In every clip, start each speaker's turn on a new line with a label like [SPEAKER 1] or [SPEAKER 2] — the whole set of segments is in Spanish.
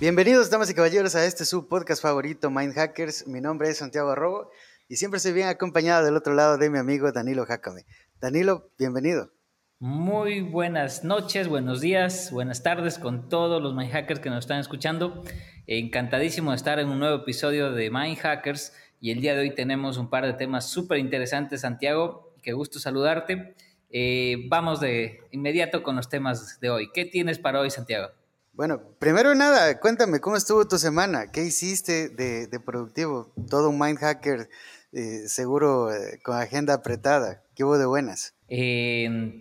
[SPEAKER 1] Bienvenidos, damas y caballeros, a este su podcast favorito, Mind Hackers. Mi nombre es Santiago Arrobo y siempre estoy bien acompañado del otro lado de mi amigo Danilo Jacame. Danilo, bienvenido.
[SPEAKER 2] Muy buenas noches, buenos días, buenas tardes con todos los Mind Hackers que nos están escuchando. Encantadísimo de estar en un nuevo episodio de Mind Hackers y el día de hoy tenemos un par de temas súper interesantes, Santiago. Qué gusto saludarte. Eh, vamos de inmediato con los temas de hoy. ¿Qué tienes para hoy, Santiago?
[SPEAKER 1] Bueno, primero nada, cuéntame, ¿cómo estuvo tu semana? ¿Qué hiciste de, productivo? Todo un mind hacker, eh, seguro eh, con agenda apretada. ¿Qué hubo de buenas?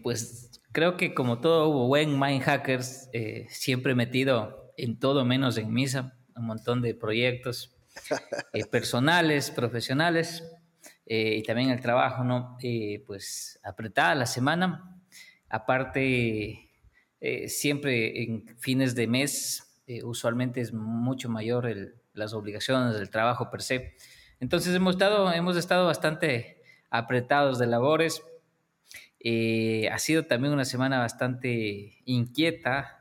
[SPEAKER 2] pues creo que como todo hubo buen mind hackers, eh, siempre metido en todo menos en misa, un montón de proyectos personales, profesionales y también el trabajo, ¿no? pues apretada la semana. Aparte, eh, siempre en fines de mes, eh, usualmente es mucho mayor las obligaciones del trabajo per se. Entonces hemos estado, hemos estado bastante apretados de labores. Eh, ha sido también una semana bastante inquieta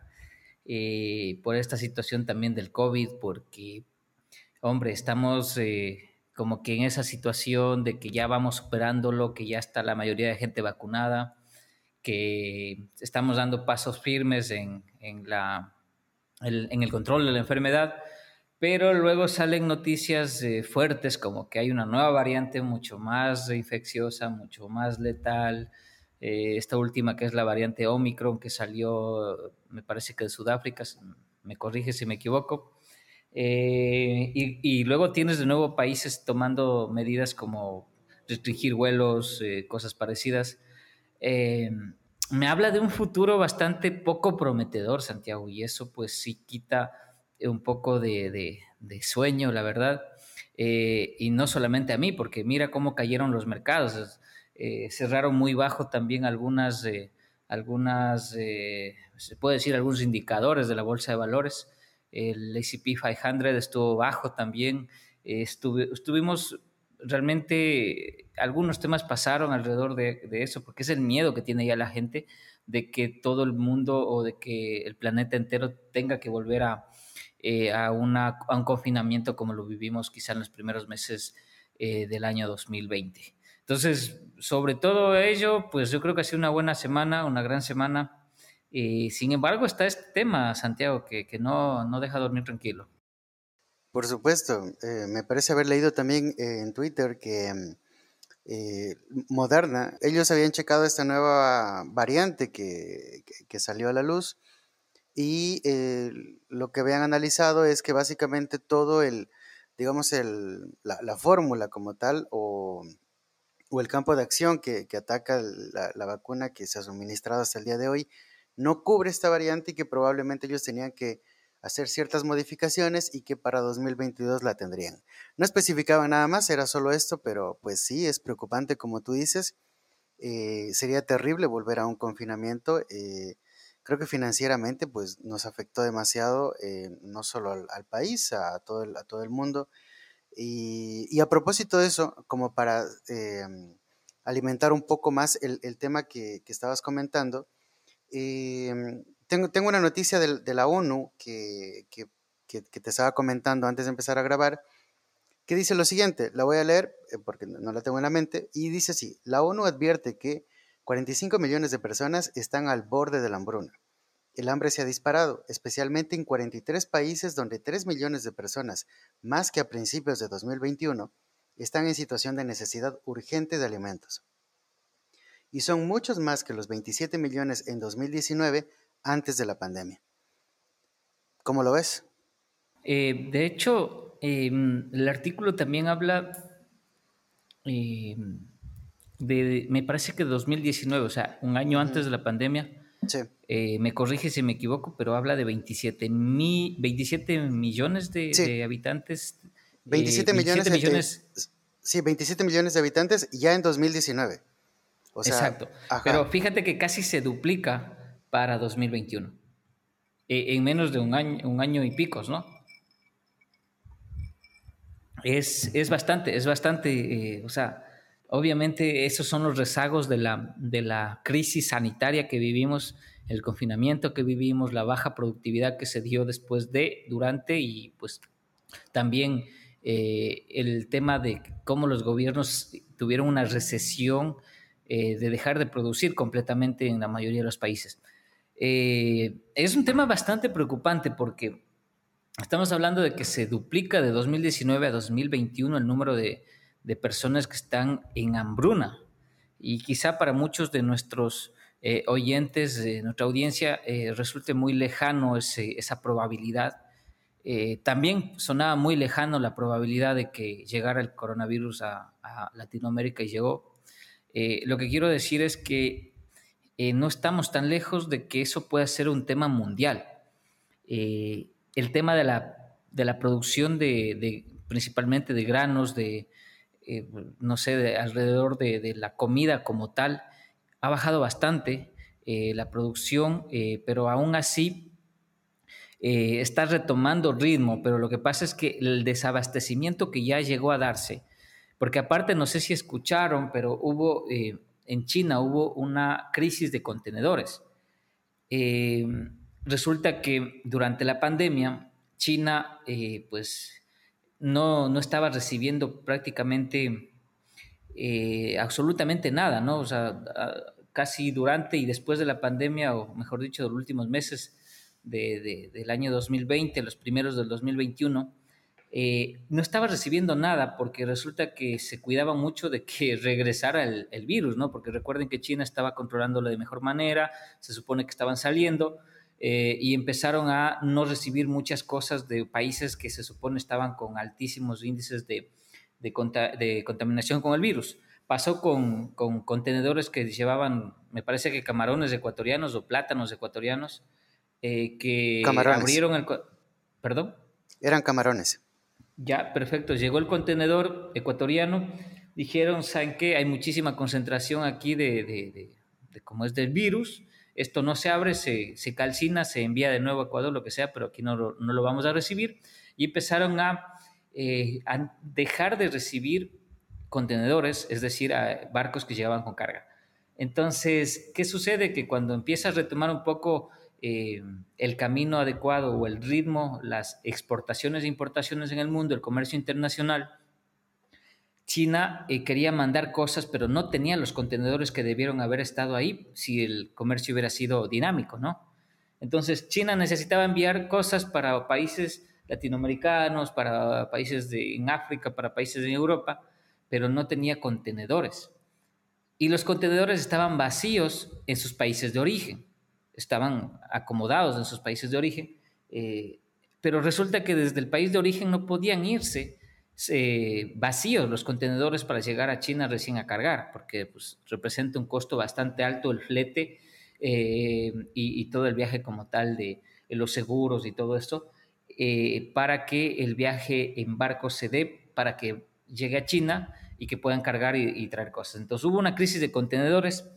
[SPEAKER 2] por esta situación también del COVID, porque, hombre, estamos como que en esa situación de que ya vamos superándolo, que ya está la mayoría de gente vacunada que estamos dando pasos firmes en, la, el, en el control de la enfermedad, pero luego salen noticias eh, fuertes como que hay una nueva variante mucho más infecciosa, mucho más letal. Eh, esta última que es la variante Omicron que salió, me parece que de Sudáfrica, me corrige si me equivoco. Eh, y, y, luego tienes de nuevo países tomando medidas como restringir vuelos, cosas parecidas. Eh, me habla de un futuro bastante poco prometedor, Santiago, y eso pues sí quita un poco de, sueño, la verdad. Eh, y no solamente a mí, porque mira cómo cayeron los mercados. Eh, cerraron muy bajo también algunas, algunas se puede decir, algunos indicadores de la bolsa de valores. El S&P 500 estuvo bajo también. estuvimos realmente algunos temas pasaron alrededor de, eso, porque es el miedo que tiene ya la gente de que todo el mundo o de que el planeta entero tenga que volver a, eh, a, un confinamiento como lo vivimos quizá en los primeros meses eh, del año 2020. Entonces, sobre todo ello, pues yo creo que ha sido una buena semana, una gran semana. sin embargo, está este tema, Santiago, que, que no, no deja dormir tranquilo.
[SPEAKER 1] Por supuesto, eh, me parece haber leído también eh, en Twitter que mm, eh, Moderna, ellos habían checado esta nueva variante que, salió a la luz y lo que habían analizado es que básicamente todo el, digamos, el, la, fórmula como tal o, el campo de acción que, ataca la, vacuna que se ha suministrado hasta el día de hoy no cubre esta variante y que probablemente ellos tenían que hacer ciertas modificaciones y que para 2022 la tendrían. No especificaba nada más, era solo esto, pero pues sí, es preocupante como tú dices. Eh, sería terrible volver a un confinamiento. Eh, creo que financieramente pues nos afectó demasiado, eh, no solo al, país, a todo el, a todo el mundo. Y, a propósito de eso, como para alimentar un poco más el, tema que, que, estabas comentando, tengo, tengo una noticia de, la ONU que, te estaba comentando antes de empezar a grabar, que dice lo siguiente, la voy a leer eh, porque no la tengo en la mente, y dice así, la ONU advierte que 45 millones de personas están al borde de la hambruna. El hambre se ha disparado, especialmente en 43 países donde 3 millones de personas, más que a principios de 2021, están en situación de necesidad urgente de alimentos. Y son muchos más que los 27 millones en 2019 antes de la pandemia. ¿Cómo lo ves?
[SPEAKER 2] Eh, de hecho, em, el artículo también habla em, de, me parece que 2019, o sea, un año antes de la pandemia. Sí. Eh, me corrige si me equivoco, pero habla de 27, 27 millones de, habitantes.
[SPEAKER 1] 27, millones, millones. sí, 27 millones de habitantes ya en 2019.
[SPEAKER 2] Exacto. Pero fíjate que casi se duplica para 2021. E, en menos de un año, un año y picos, ¿no? Es, es bastante, es bastante, eh, o sea, obviamente esos son los rezagos de la, de la crisis sanitaria que vivimos el confinamiento que vivimos, la baja productividad que se dio después de, durante y pues también eh, el tema de cómo los gobiernos tuvieron una recesión eh, de dejar de producir completamente en la mayoría de los países. Eh, es un tema bastante preocupante porque estamos hablando de que se duplica de 2019 a 2021 el número de, de personas que están en hambruna. Y quizá para muchos de nuestros oyentes, de nuestra audiencia, resulte muy lejano esa probabilidad eh, también sonaba muy lejano la probabilidad de que llegara el coronavirus a, Latinoamérica y llegó. Eh, lo que quiero decir es que eh, no estamos tan lejos de que eso pueda ser un tema mundial. el tema de la, de la producción de, principalmente de granos, de, no sé, de, alrededor de, la comida como tal, ha bajado bastante la producción, pero aún así eh, está retomando ritmo, pero lo que pasa es que el desabastecimiento que ya llegó a darse, porque aparte no sé si escucharon, pero hubo eh, en China hubo una crisis de contenedores. Eh, resulta que durante la pandemia China pues no, no, estaba recibiendo prácticamente absolutamente nada, ¿no? O sea, casi durante y después de la pandemia, o mejor dicho, de los últimos meses, del año 2020, los primeros del 2021, eh, no estaba recibiendo nada porque resulta que se cuidaba mucho de que regresara el, virus, ¿no? Porque recuerden que China estaba controlándolo de mejor manera, se supone que estaban saliendo eh, y empezaron a no recibir muchas cosas de países que se supone estaban con altísimos índices de, de, contaminación con el virus. Pasó con, con contenedores que llevaban, me parece que camarones ecuatorianos o plátanos ecuatorianos, eh, que abrieron el... ¿Perdón?
[SPEAKER 1] Eran camarones.
[SPEAKER 2] Ya, perfecto. Llegó el contenedor ecuatoriano. Dijeron, ¿saben qué? Hay muchísima concentración aquí de, de, de, como es del virus. Esto no se abre, se, se, calcina, se envía de nuevo a Ecuador, lo que sea, pero aquí no, no lo vamos a recibir. Y empezaron a, eh, a dejar de recibir contenedores, es decir, barcos que llegaban con carga. Entonces, ¿qué sucede? Que cuando empieza a retomar un poco eh, el camino adecuado o el ritmo, las exportaciones e importaciones en el mundo, el comercio internacional, China eh, quería mandar cosas, pero no tenía los contenedores que debieron haber estado ahí si el comercio hubiera sido dinámico, ¿no? Entonces, China necesitaba enviar cosas para países latinoamericanos, para países en África, para países de Europa, pero no tenía contenedores. Y los contenedores estaban vacíos en sus países de origen estaban acomodados en sus países de origen, eh, pero resulta que desde el país de origen no podían irse eh, vacíos los contenedores para llegar a China recién a cargar, porque pues, representa un costo bastante alto el flete eh, y, todo el viaje como tal de, los seguros y todo esto, para que el viaje en barco se dé, para que llegue a China y que puedan cargar y, y traer cosas. Entonces hubo una crisis de contenedores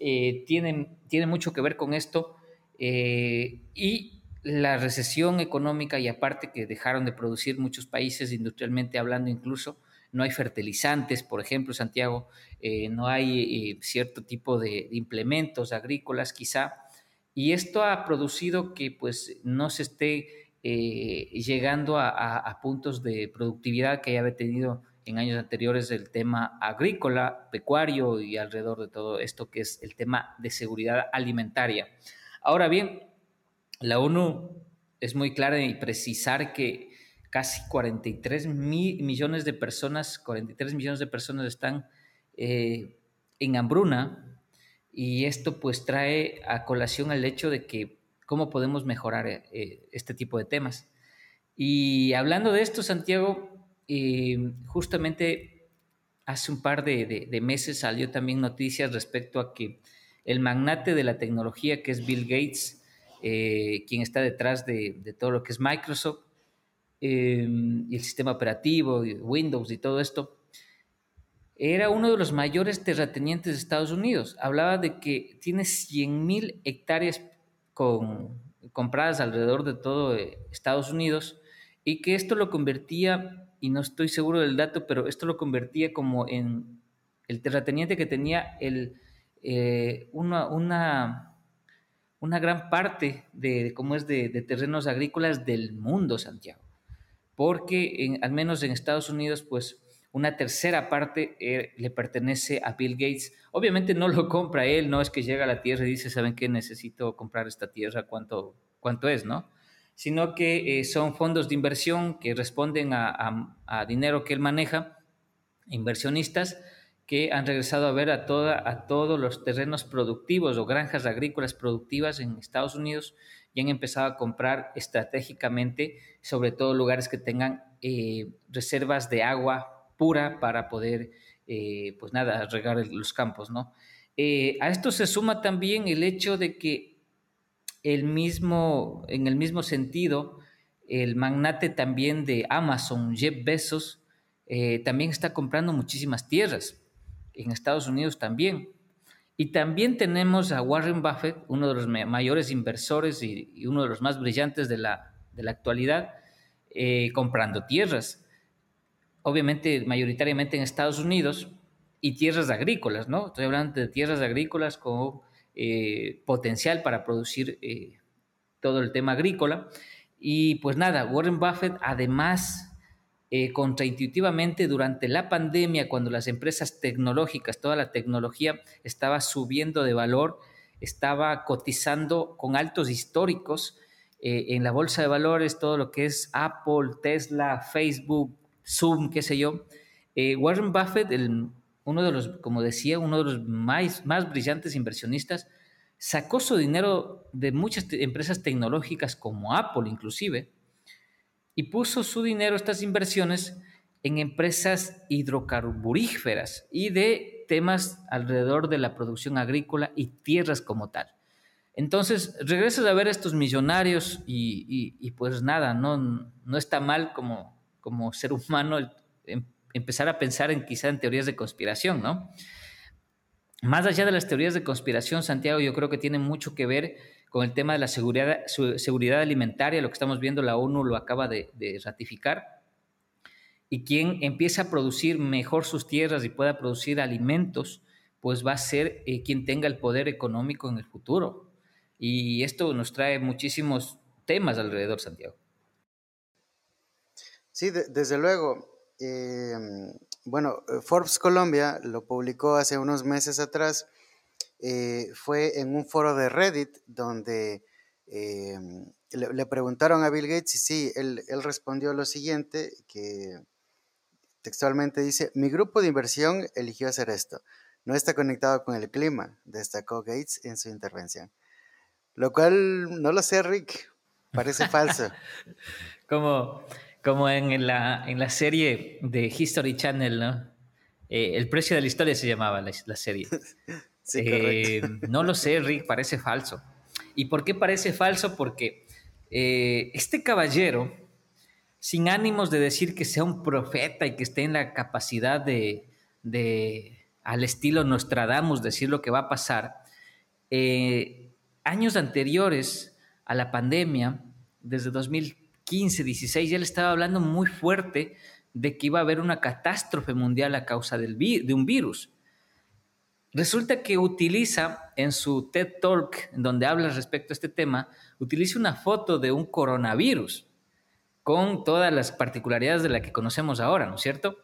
[SPEAKER 2] eh, tienen, tiene mucho que ver con esto eh, y la recesión económica y aparte que dejaron de producir muchos países industrialmente hablando incluso, no hay fertilizantes, por ejemplo, Santiago, eh, no hay cierto tipo de, implementos agrícolas quizá, y esto ha producido que pues no se esté llegando a, a, puntos de productividad que haya tenido en años anteriores el tema agrícola, pecuario y alrededor de todo esto que es el tema de seguridad alimentaria. Ahora bien, la ONU es muy clara en precisar que casi 43 mil millones de personas, 43 millones de personas están eh, en hambruna y esto pues trae a colación el hecho de que cómo podemos mejorar eh, este tipo de temas. Y hablando de esto, Santiago, eh, justamente hace un par de, meses salió también noticias respecto a que el magnate de la tecnología, que es Bill Gates, eh, quien está detrás de, todo lo que es Microsoft, eh, y el sistema operativo, Windows y todo esto, era uno de los mayores terratenientes de Estados Unidos. Hablaba de que tiene 100.000 hectáreas compradas alrededor de todo Estados Unidos y que esto lo convertía y no estoy seguro del dato, pero esto lo convertía como en el terrateniente que tenía el, eh, una, una, una gran parte de, cómo es de, terrenos agrícolas del mundo, Santiago. Porque al menos en Estados Unidos, pues una tercera parte eh, le pertenece a Bill Gates. Obviamente no lo compra él, no es que llega a la tierra y dice, ¿saben qué? Necesito comprar esta tierra, ¿cuánto, cuánto es, no? Sino que eh, son fondos de inversión que responden a, dinero que él maneja, inversionistas, que han regresado a ver a, toda, a todos los terrenos productivos o granjas agrícolas productivas en Estados Unidos y han empezado a comprar estratégicamente, sobre todo lugares que tengan eh, reservas de agua pura para poder, eh, pues nada, regar los campos, ¿no? A esto se suma también el hecho de que el mismo, en el mismo sentido, el magnate también de Amazon, Jeff Bezos, también está comprando muchísimas tierras en Estados Unidos también. Y también tenemos a Warren Buffett, uno de los mayores inversores y, uno de los más brillantes de la, de la actualidad, eh, comprando tierras. Obviamente, mayoritariamente en Estados Unidos y tierras agrícolas, ¿no? Estoy hablando de tierras agrícolas con eh, potencial para producir eh, todo el tema agrícola. Y pues nada, Warren Buffett además eh, contraintuitivamente durante la pandemia, cuando las empresas tecnológicas, toda la tecnología estaba subiendo de valor, estaba cotizando con altos históricos en la bolsa de valores, todo lo que es Apple, Tesla, Facebook, Zoom, qué sé yo. Warren Buffett, uno de los, como decía, uno de los más, más brillantes inversionistas, sacó su dinero de muchas empresas tecnológicas como Apple inclusive, y puso su dinero, estas inversiones, en empresas hidrocarburíferas y de temas alrededor de la producción agrícola y tierras como tal. Entonces, regresas a ver estos millonarios y, pues nada, no, no está mal como, como ser humano em, empezar a pensar en quizá en teorías de conspiración, ¿no? Más allá de las teorías de conspiración, Santiago, yo creo que tiene mucho que ver con el tema de la seguridad, seguridad alimentaria, lo que estamos viendo, la ONU lo acaba de, ratificar, y quien empieza a producir mejor sus tierras y pueda producir alimentos, pues va a ser eh, quien tenga el poder económico en el futuro. Y esto nos trae muchísimos temas alrededor, Santiago.
[SPEAKER 1] Sí, desde luego. Eh, bueno, Forbes Colombia lo publicó hace unos meses atrás eh, fue en un foro de Reddit donde eh, le, preguntaron a Bill Gates y sí, él, respondió lo siguiente, que textualmente dice, mi grupo de inversión eligió hacer esto. No está conectado con el clima, destacó Gates en su intervención. Lo cual, no lo sé, Rick, parece falso.
[SPEAKER 2] como, como en, la, en la serie de History Channel, ¿no? Eh, el precio de la historia se llamaba la, la serie. Eh, no lo sé, Rick, parece falso. ¿Y por qué parece falso? Porque eh, este caballero, sin ánimos de decir que sea un profeta y que esté en la capacidad de, al estilo Nostradamus, decir lo que va a pasar, años anteriores a la pandemia, desde 2015, 16, ya le estaba hablando muy fuerte de que iba a haber una catástrofe mundial a causa del de un virus. Resulta que utiliza en su TED Talk, donde habla respecto a este tema, utiliza una foto de un coronavirus con todas las particularidades de la que conocemos ahora, ¿no es cierto?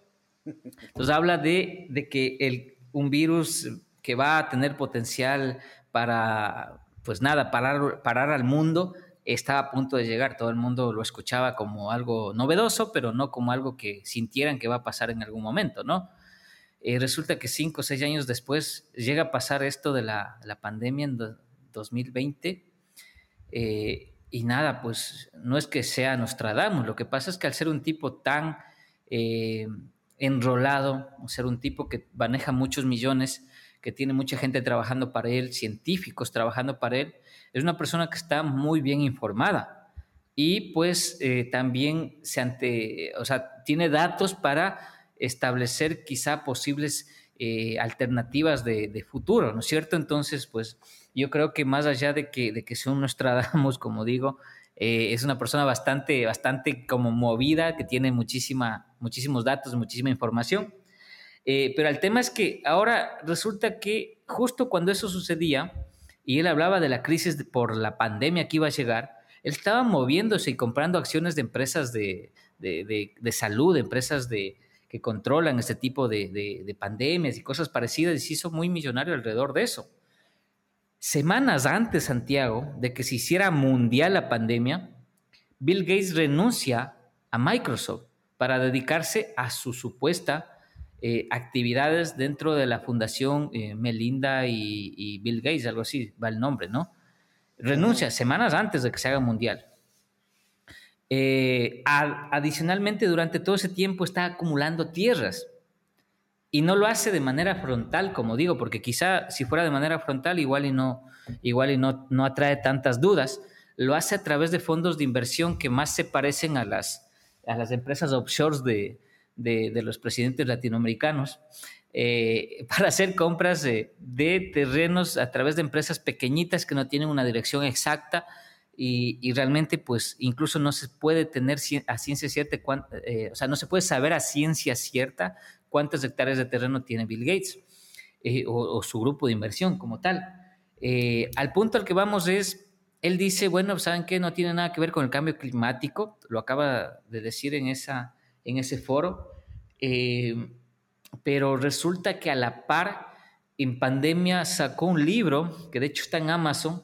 [SPEAKER 2] Entonces habla de, que el, un virus que va a tener potencial para, pues nada, parar, parar al mundo, está a punto de llegar. Todo el mundo lo escuchaba como algo novedoso, pero no como algo que sintieran que va a pasar en algún momento, ¿no? Eh, resulta que cinco o seis años después llega a pasar esto de la, pandemia en 2020 eh, y nada, pues no es que sea Nostradamus, lo que pasa es que al ser un tipo tan eh, enrolado, ser un tipo que maneja muchos millones, que tiene mucha gente trabajando para él, científicos trabajando para él, es una persona que está muy bien informada y pues también se ante, o sea, tiene datos para establecer quizá posibles eh, alternativas de, futuro, ¿no es cierto? Entonces, pues yo creo que más allá de que, de que sea un Nostradamus, como digo, eh, es una persona bastante, bastante como movida, que tiene muchísima, muchísimos datos, muchísima información. Eh, pero el tema es que ahora resulta que justo cuando eso sucedía, y él hablaba de la crisis por la pandemia que iba a llegar, él estaba moviéndose y comprando acciones de empresas de, de, salud, empresas de, que controlan este tipo de, pandemias y cosas parecidas, y se hizo muy millonario alrededor de eso. Semanas antes, Santiago, de que se hiciera mundial la pandemia, Bill Gates renuncia a Microsoft para dedicarse a su supuesta eh, actividades dentro de la fundación eh, Melinda y, Bill Gates, algo así va el nombre, ¿no? Renuncia semanas antes de que se haga mundial. Eh, adicionalmente, durante todo ese tiempo está acumulando tierras y no lo hace de manera frontal, como digo, porque quizá si fuera de manera frontal igual y no, igual y no, no atrae tantas dudas. Lo hace a través de fondos de inversión que más se parecen a las, a las empresas offshore de, de, los presidentes latinoamericanos. Eh, para hacer compras de, terrenos a través de empresas pequeñitas que no tienen una dirección exacta y, realmente pues incluso no se puede tener a ciencia cierta, eh, o sea, no se puede saber a ciencia cierta cuántas hectáreas de terreno tiene Bill Gates eh, o, su grupo de inversión como tal. Al punto al que vamos es, él dice, bueno, ¿saben qué? No tiene nada que ver con el cambio climático, lo acaba de decir en, esa, en ese foro, eh, pero resulta que a la par, en pandemia sacó un libro, que de hecho está en Amazon,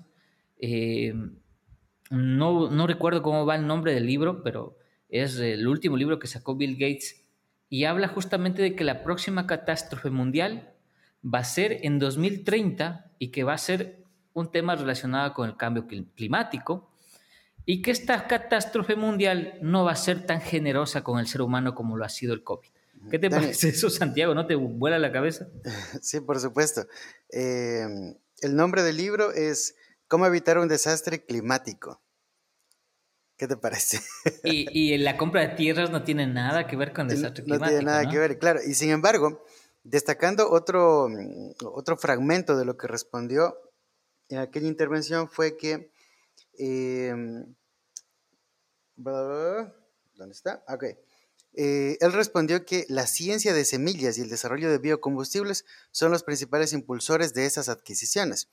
[SPEAKER 2] no, no recuerdo cómo va el nombre del libro, pero es el último libro que sacó Bill Gates y habla justamente de que la próxima catástrofe mundial va a ser en 2030 y que va a ser un tema relacionado con el cambio climático y que esta catástrofe mundial no va a ser tan generosa con el ser humano como lo ha sido el COVID. ¿Qué te parece eso, Santiago? ¿No te vuela la cabeza?
[SPEAKER 1] Sí, por supuesto. Eh, el nombre del libro es ¿Cómo evitar un desastre climático? ¿Qué te parece?
[SPEAKER 2] Y, y, la compra de tierras no tiene nada que ver con desastre climático.
[SPEAKER 1] No tiene nada que ver, claro. Y sin embargo, destacando otro, otro fragmento de lo que respondió en aquella intervención fue que... Em, ¿Dónde está? Ok. Eh, él respondió que la ciencia de semillas y el desarrollo de biocombustibles son los principales impulsores de esas adquisiciones.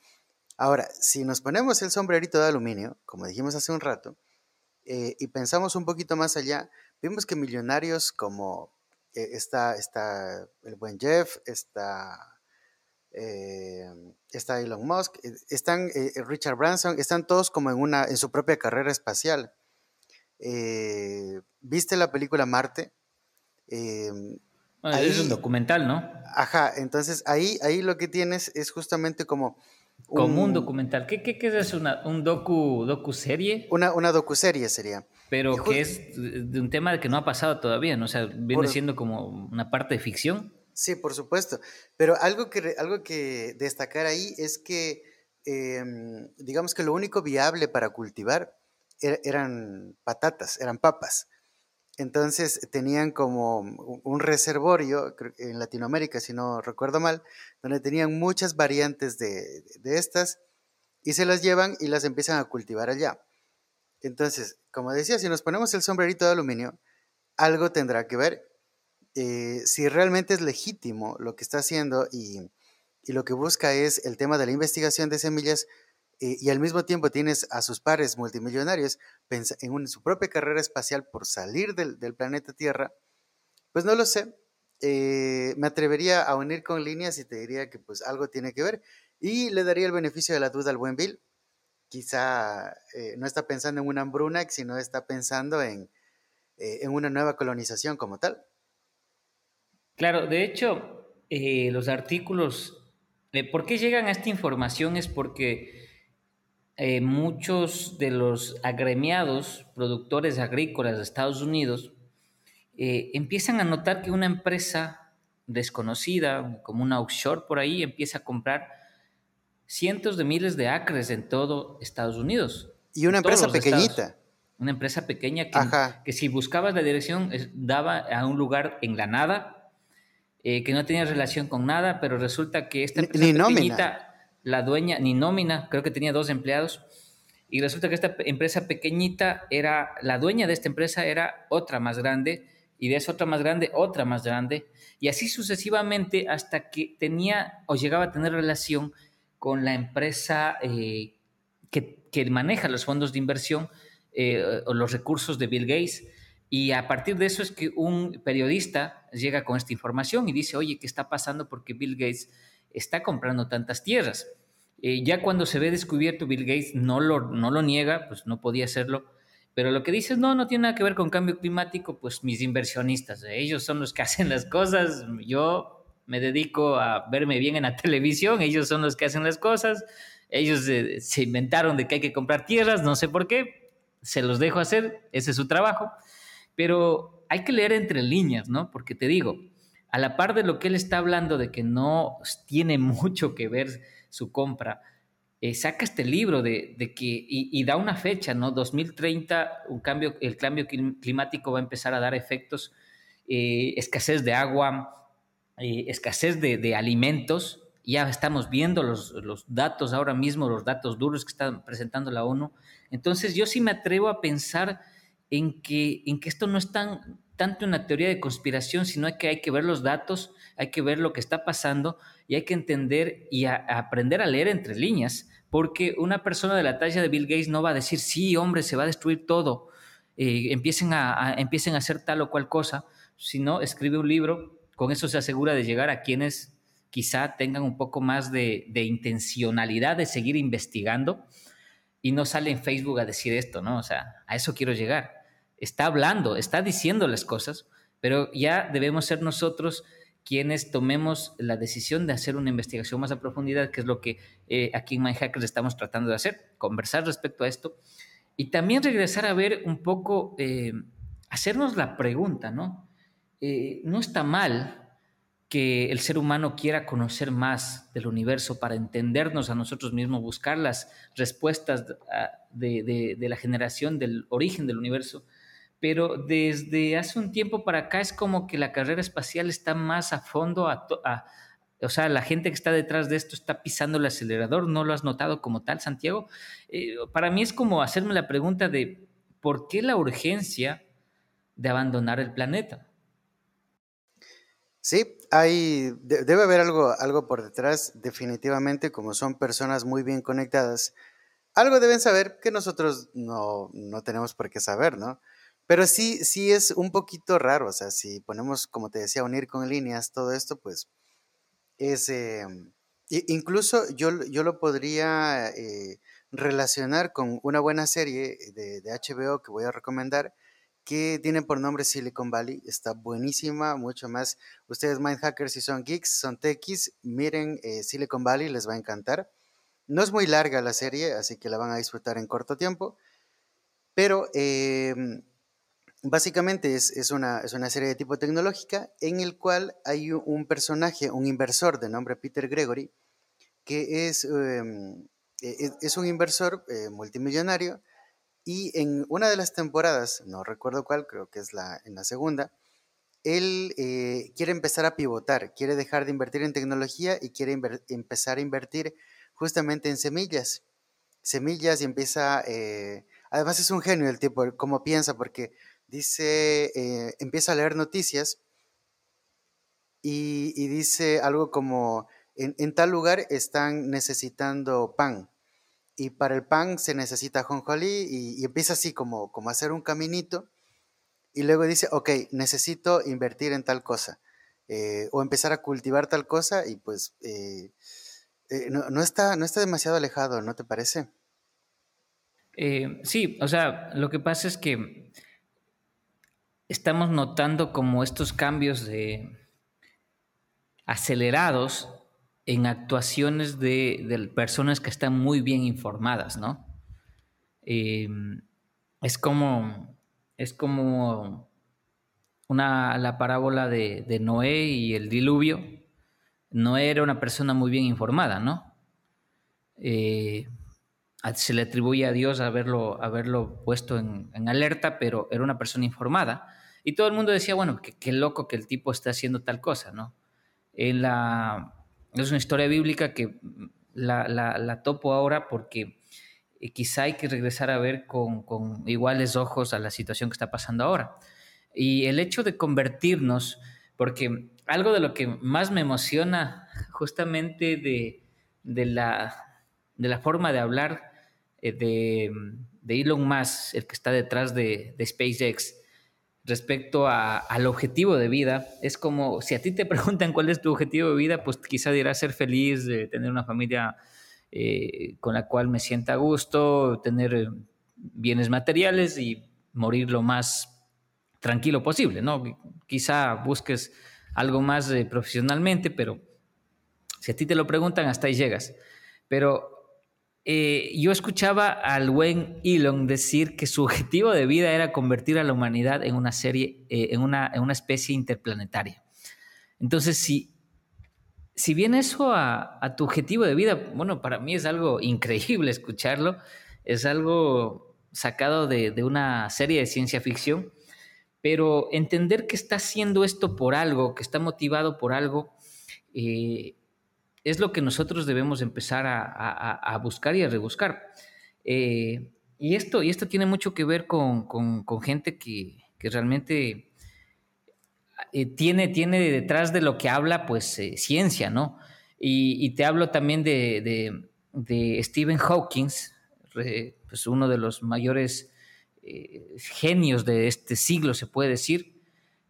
[SPEAKER 1] Ahora, si nos ponemos el sombrerito de aluminio, como dijimos hace un rato, eh, y pensamos un poquito más allá, vimos que millonarios como eh, está, está el buen Jeff, está, eh, está Elon Musk, están Richard Branson, están todos como en, una, en su propia carrera espacial. ¿Viste la película Marte?
[SPEAKER 2] ahí, es un documental, ¿no?
[SPEAKER 1] Ajá, entonces ahí, ahí lo que tienes es justamente como
[SPEAKER 2] como un, documental. ¿Qué, qué, qué es una, un docu, docu serie?
[SPEAKER 1] Una, una docu-serie sería.
[SPEAKER 2] Pero que es de un tema que no ha pasado todavía, ¿no? O sea, viene siendo como una parte de ficción.
[SPEAKER 1] Sí, por supuesto. Pero algo que, algo que destacar ahí es que, em, digamos que lo único viable para cultivar er, eran patatas, eran papas. Entonces tenían como un reservorio en Latinoamérica, si no recuerdo mal, donde tenían muchas variantes de, estas y se las llevan y las empiezan a cultivar allá. Entonces, como decía, si nos ponemos el sombrerito de aluminio, algo tendrá que ver. Eh, si realmente es legítimo lo que está haciendo y, y lo que busca es el tema de la investigación de semillas, eh, y al mismo tiempo tienes a sus pares multimillonarios en su propia carrera espacial por salir del, planeta Tierra, pues no lo sé. Eh, me atrevería a unir con líneas y te diría que pues algo tiene que ver y le daría el beneficio de la duda al buen Bill. Quizá no está pensando en una hambruna, sino está pensando en, en una nueva colonización como tal.
[SPEAKER 2] Claro, de hecho, los artículos, ¿por qué llegan a esta información? Es porque eh, muchos de los agremiados productores agrícolas de Estados Unidos eh, empiezan a notar que una empresa desconocida, como una offshore por ahí, empieza a comprar cientos de miles de acres en todo Estados Unidos.
[SPEAKER 1] Y una empresa pequeñita.
[SPEAKER 2] Una empresa pequeña que, que, si buscabas la dirección daba a un lugar en la nada, eh, que no tenía relación con nada, pero resulta que esta empresa pequeñita la dueña, ni nómina, creo que tenía dos empleados, y resulta que esta empresa pequeñita era, la dueña de esta empresa era otra más grande, y de esa otra más grande, otra más grande, y así sucesivamente hasta que tenía o llegaba a tener relación con la empresa eh, que, maneja los fondos de inversión eh, o los recursos de Bill Gates. Y a partir de eso es que un periodista llega con esta información y dice, oye, ¿qué está pasando? Porque Bill Gates está comprando tantas tierras. Eh, ya cuando se ve descubierto, Bill Gates no lo, no lo niega, pues no podía hacerlo, pero lo que dice, no, no tiene nada que ver con cambio climático, pues mis inversionistas, ellos son los que hacen las cosas, yo me dedico a verme bien en la televisión, ellos son los que hacen las cosas, ellos se inventaron de que hay que comprar tierras, no sé por qué, se los dejo hacer, ese es su trabajo, pero hay que leer entre líneas, ¿no? Porque te digo, a la par de lo que él está hablando de que no tiene mucho que ver su compra, eh, saca este libro de, que, y, da una fecha, ¿no? 2030, un cambio, el cambio climático va a empezar a dar efectos, eh, escasez de agua, eh, escasez de, alimentos, ya estamos viendo los, los, datos ahora mismo, los datos duros que está presentando la ONU. Entonces yo sí me atrevo a pensar en que, en que esto no es tan, tanto una teoría de conspiración, sino que hay que ver los datos, hay que ver lo que está pasando y hay que entender y aprender a leer entre líneas, porque una persona de la talla de Bill Gates no va a decir, sí, hombre, se va a destruir todo, eh, empiecen, a, empiecen a hacer tal o cual cosa, sino escribe un libro, con eso se asegura de llegar a quienes quizá tengan un poco más de, de intencionalidad de seguir investigando y no sale en Facebook a decir esto, ¿no? O sea, a eso quiero llegar. Está hablando, está diciendo las cosas, pero ya debemos ser nosotros quienes tomemos la decisión de hacer una investigación más a profundidad, que es lo que eh, aquí en MindHackers estamos tratando de hacer, conversar respecto a esto y también regresar a ver un poco, eh, hacernos la pregunta, ¿no? Eh, no está mal que el ser humano quiera conocer más del universo para entendernos a nosotros mismos, buscar las respuestas de, la generación del origen del universo. Pero desde hace un tiempo para acá es como que la carrera espacial está más a fondo, o sea, la gente que está detrás de esto está pisando el acelerador, ¿no lo has notado como tal, Santiago? Eh, para mí es como hacerme la pregunta de ¿por qué la urgencia de abandonar el planeta?
[SPEAKER 1] Sí, hay, debe haber algo, algo por detrás, definitivamente, como son personas muy bien conectadas. Algo deben saber que nosotros no, no tenemos por qué saber, ¿no? Pero sí, sí es un poquito raro, o sea, si ponemos, como te decía, unir con líneas todo esto, pues es... Em, incluso yo, yo lo podría eh, relacionar con una buena serie de, HBO que voy a recomendar, que tiene por nombre Silicon Valley. Está buenísima, mucho más. Ustedes, Mindhackers, si son geeks, son techis, miren eh, Silicon Valley, les va a encantar. No es muy larga la serie, así que la van a disfrutar en corto tiempo. Pero em, básicamente es, una, es, una, serie de tipo tecnológica en el cual hay un personaje, un inversor de nombre Peter Gregory, que es, em, e, es un inversor eh, multimillonario y en una de las temporadas, no recuerdo cuál, creo que es la, en la segunda, él eh, quiere empezar a pivotar, quiere dejar de invertir en tecnología y quiere empezar a invertir justamente en semillas. Semillas y empieza, eh, además es un genio el tipo, como piensa, porque dice, eh, empieza a leer noticias y, dice algo como, en, tal lugar están necesitando pan y para el pan se necesita jonjolí y, y empieza así como, como a hacer un caminito y luego dice, ok, necesito invertir en tal cosa eh, o empezar a cultivar tal cosa y pues eh, eh, no, está, no está demasiado alejado, ¿no te parece?
[SPEAKER 2] sí, o sea, lo que pasa es que estamos notando como estos cambios de acelerados en actuaciones de, personas que están muy bien informadas, ¿no? Em, es como, es como una, la parábola de, Noé y el diluvio. Noé era una persona muy bien informada, ¿no? Eh, se le atribuye a Dios haberlo, haberlo puesto en, alerta, pero era una persona informada. Y todo el mundo decía, bueno, qué loco que el tipo está haciendo tal cosa, ¿no? En la, es una historia bíblica que la, topo ahora porque eh, quizá hay que regresar a ver con, iguales ojos a la situación que está pasando ahora. Y el hecho de convertirnos, porque algo de lo que más me emociona justamente de, de la, de la forma de hablar de, de, Elon Musk, el que está detrás de, de SpaceX, respecto a, al objetivo de vida, es como si a ti te preguntan cuál es tu objetivo de vida, pues quizá dirás ser feliz, tener una familia eh, con la cual me sienta a gusto, tener eh, bienes materiales y morir lo más tranquilo posible, ¿no? Quizá busques algo más eh, profesionalmente, pero si a ti te lo preguntan, hasta ahí llegas. Pero yo escuchaba al buen Elon decir que su objetivo de vida era convertir a la humanidad en una serie, una, en una especie interplanetaria. Entonces, si si bien eso a, tu objetivo de vida, bueno, para mí es algo increíble escucharlo, es algo sacado de, una serie de ciencia ficción, pero entender que está haciendo esto por algo, que está motivado por algo, eh, es lo que nosotros debemos empezar a, buscar y a rebuscar. Eh, y, esto, y esto tiene mucho que ver con, gente que, que realmente eh, tiene, detrás de lo que habla, pues, eh, ciencia, ¿no? Y, te hablo también de, Stephen Hawking, pues uno de los mayores genios de este siglo, se puede decir,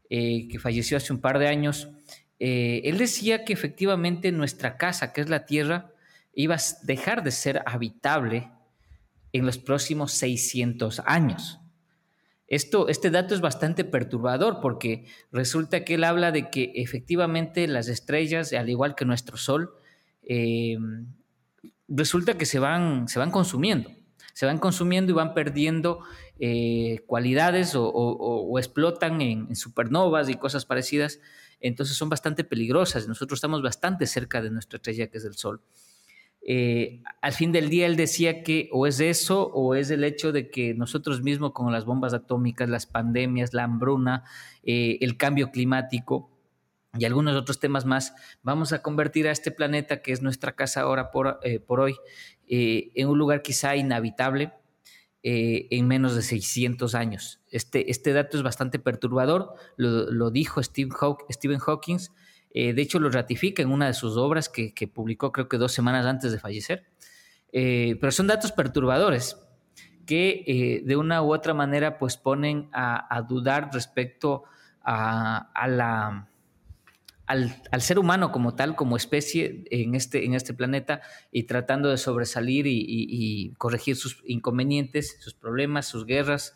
[SPEAKER 2] que falleció hace un par de años. Él decía que efectivamente nuestra casa, que es la Tierra, iba a dejar de ser habitable en los próximos 600 años. Esto, este dato es bastante perturbador porque resulta que él habla de que efectivamente las estrellas, al igual que nuestro Sol, eh, resulta que se van, se van consumiendo. Se van consumiendo y van perdiendo eh, cualidades o, explotan en, supernovas y cosas parecidas. Entonces son bastante peligrosas. Nosotros estamos bastante cerca de nuestra estrella que es el Sol. Eh, al fin del día él decía que o es eso o es el hecho de que nosotros mismos con las bombas atómicas, las pandemias, la hambruna, eh, el cambio climático y algunos otros temas más, vamos a convertir a este planeta que es nuestra casa ahora por, eh, por hoy en un lugar quizá inhabitable en menos de 600 años. Este, este dato es bastante perturbador, lo, dijo Steve Stephen Hawking eh, de hecho, lo ratifica en una de sus obras que, publicó creo que dos semanas antes de fallecer. Eh, pero son datos perturbadores que eh, de una u otra manera pues ponen a, dudar respecto a, la, al, ser humano como tal, como especie en este, en este planeta y tratando de sobresalir y, corregir sus inconvenientes, sus problemas, sus guerras,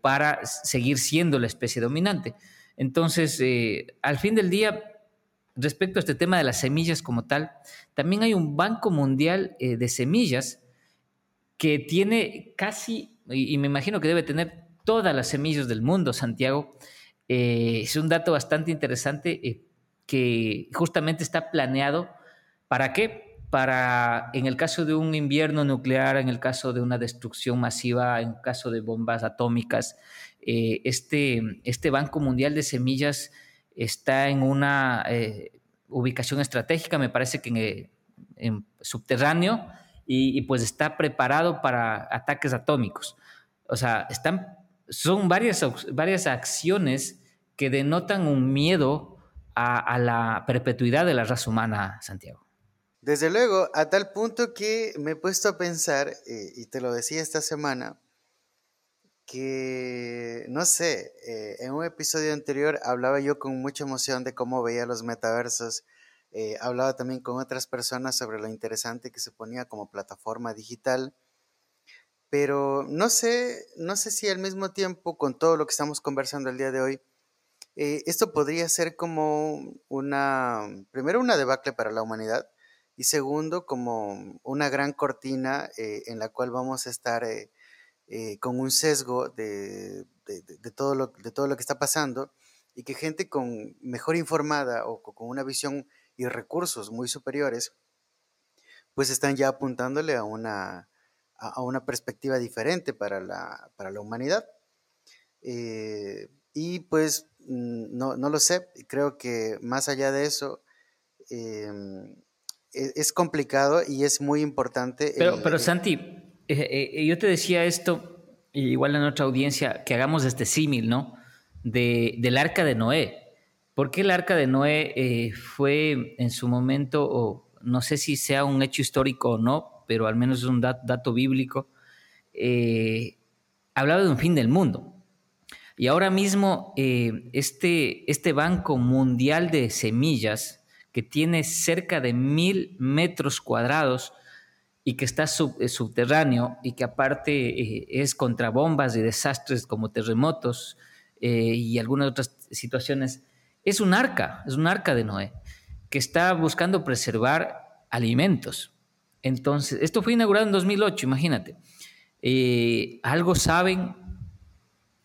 [SPEAKER 2] para seguir siendo la especie dominante. Entonces, eh, al fin del día, respecto a este tema de las semillas como tal, también hay un Banco Mundial eh, de Semillas que tiene casi, y, me imagino que debe tener todas las semillas del mundo, Santiago. Eh, es un dato bastante interesante que justamente está planeado. ¿Para qué? Para, en el caso de un invierno nuclear, en el caso de una destrucción masiva, en el caso de bombas atómicas, eh, este, este Banco Mundial de Semillas está en una eh, ubicación estratégica, me parece que en, subterráneo, y, pues está preparado para ataques atómicos. O sea, están, son varias, varias acciones que denotan un miedo a, la perpetuidad de la raza humana, Santiago.
[SPEAKER 1] Desde luego, a tal punto que me he puesto a pensar, eh, y te lo decía esta semana, que, no sé, eh, en un episodio anterior hablaba yo con mucha emoción de cómo veía los metaversos, eh, hablaba también con otras personas sobre lo interesante que se ponía como plataforma digital, pero no sé, no sé si al mismo tiempo, con todo lo que estamos conversando el día de hoy, eh, esto podría ser como una, primero una debacle para la humanidad y segundo como una gran cortina en la cual vamos a estar eh, con un sesgo de, todo lo, de todo lo que está pasando y que gente con mejor informada o con una visión y recursos muy superiores, pues están ya apuntándole a una, a, una perspectiva diferente para la, para la humanidad. Eh, y pues mm, no, no, lo sé, creo que más allá de eso, em, e, es, complicado y es muy importante.
[SPEAKER 2] Pero, pero Santi, eh, eh, yo te decía esto, igual en otra audiencia, que hagamos este símil, ¿no? De, del arca de Noé. ¿Por qué el arca de Noé eh, fue en su momento, o no sé si sea un hecho histórico o no, pero al menos es un dato bíblico, eh, hablaba de un fin del mundo. Y ahora mismo eh, este, este Banco Mundial de Semillas, que tiene cerca de mil metros cuadrados y que está eh, subterráneo y que aparte es contra bombas y desastres como terremotos y algunas otras situaciones, es un arca, es un arca de Noé, que está buscando preservar alimentos. Entonces, esto fue inaugurado en 2008, imagínate. Eh, algo saben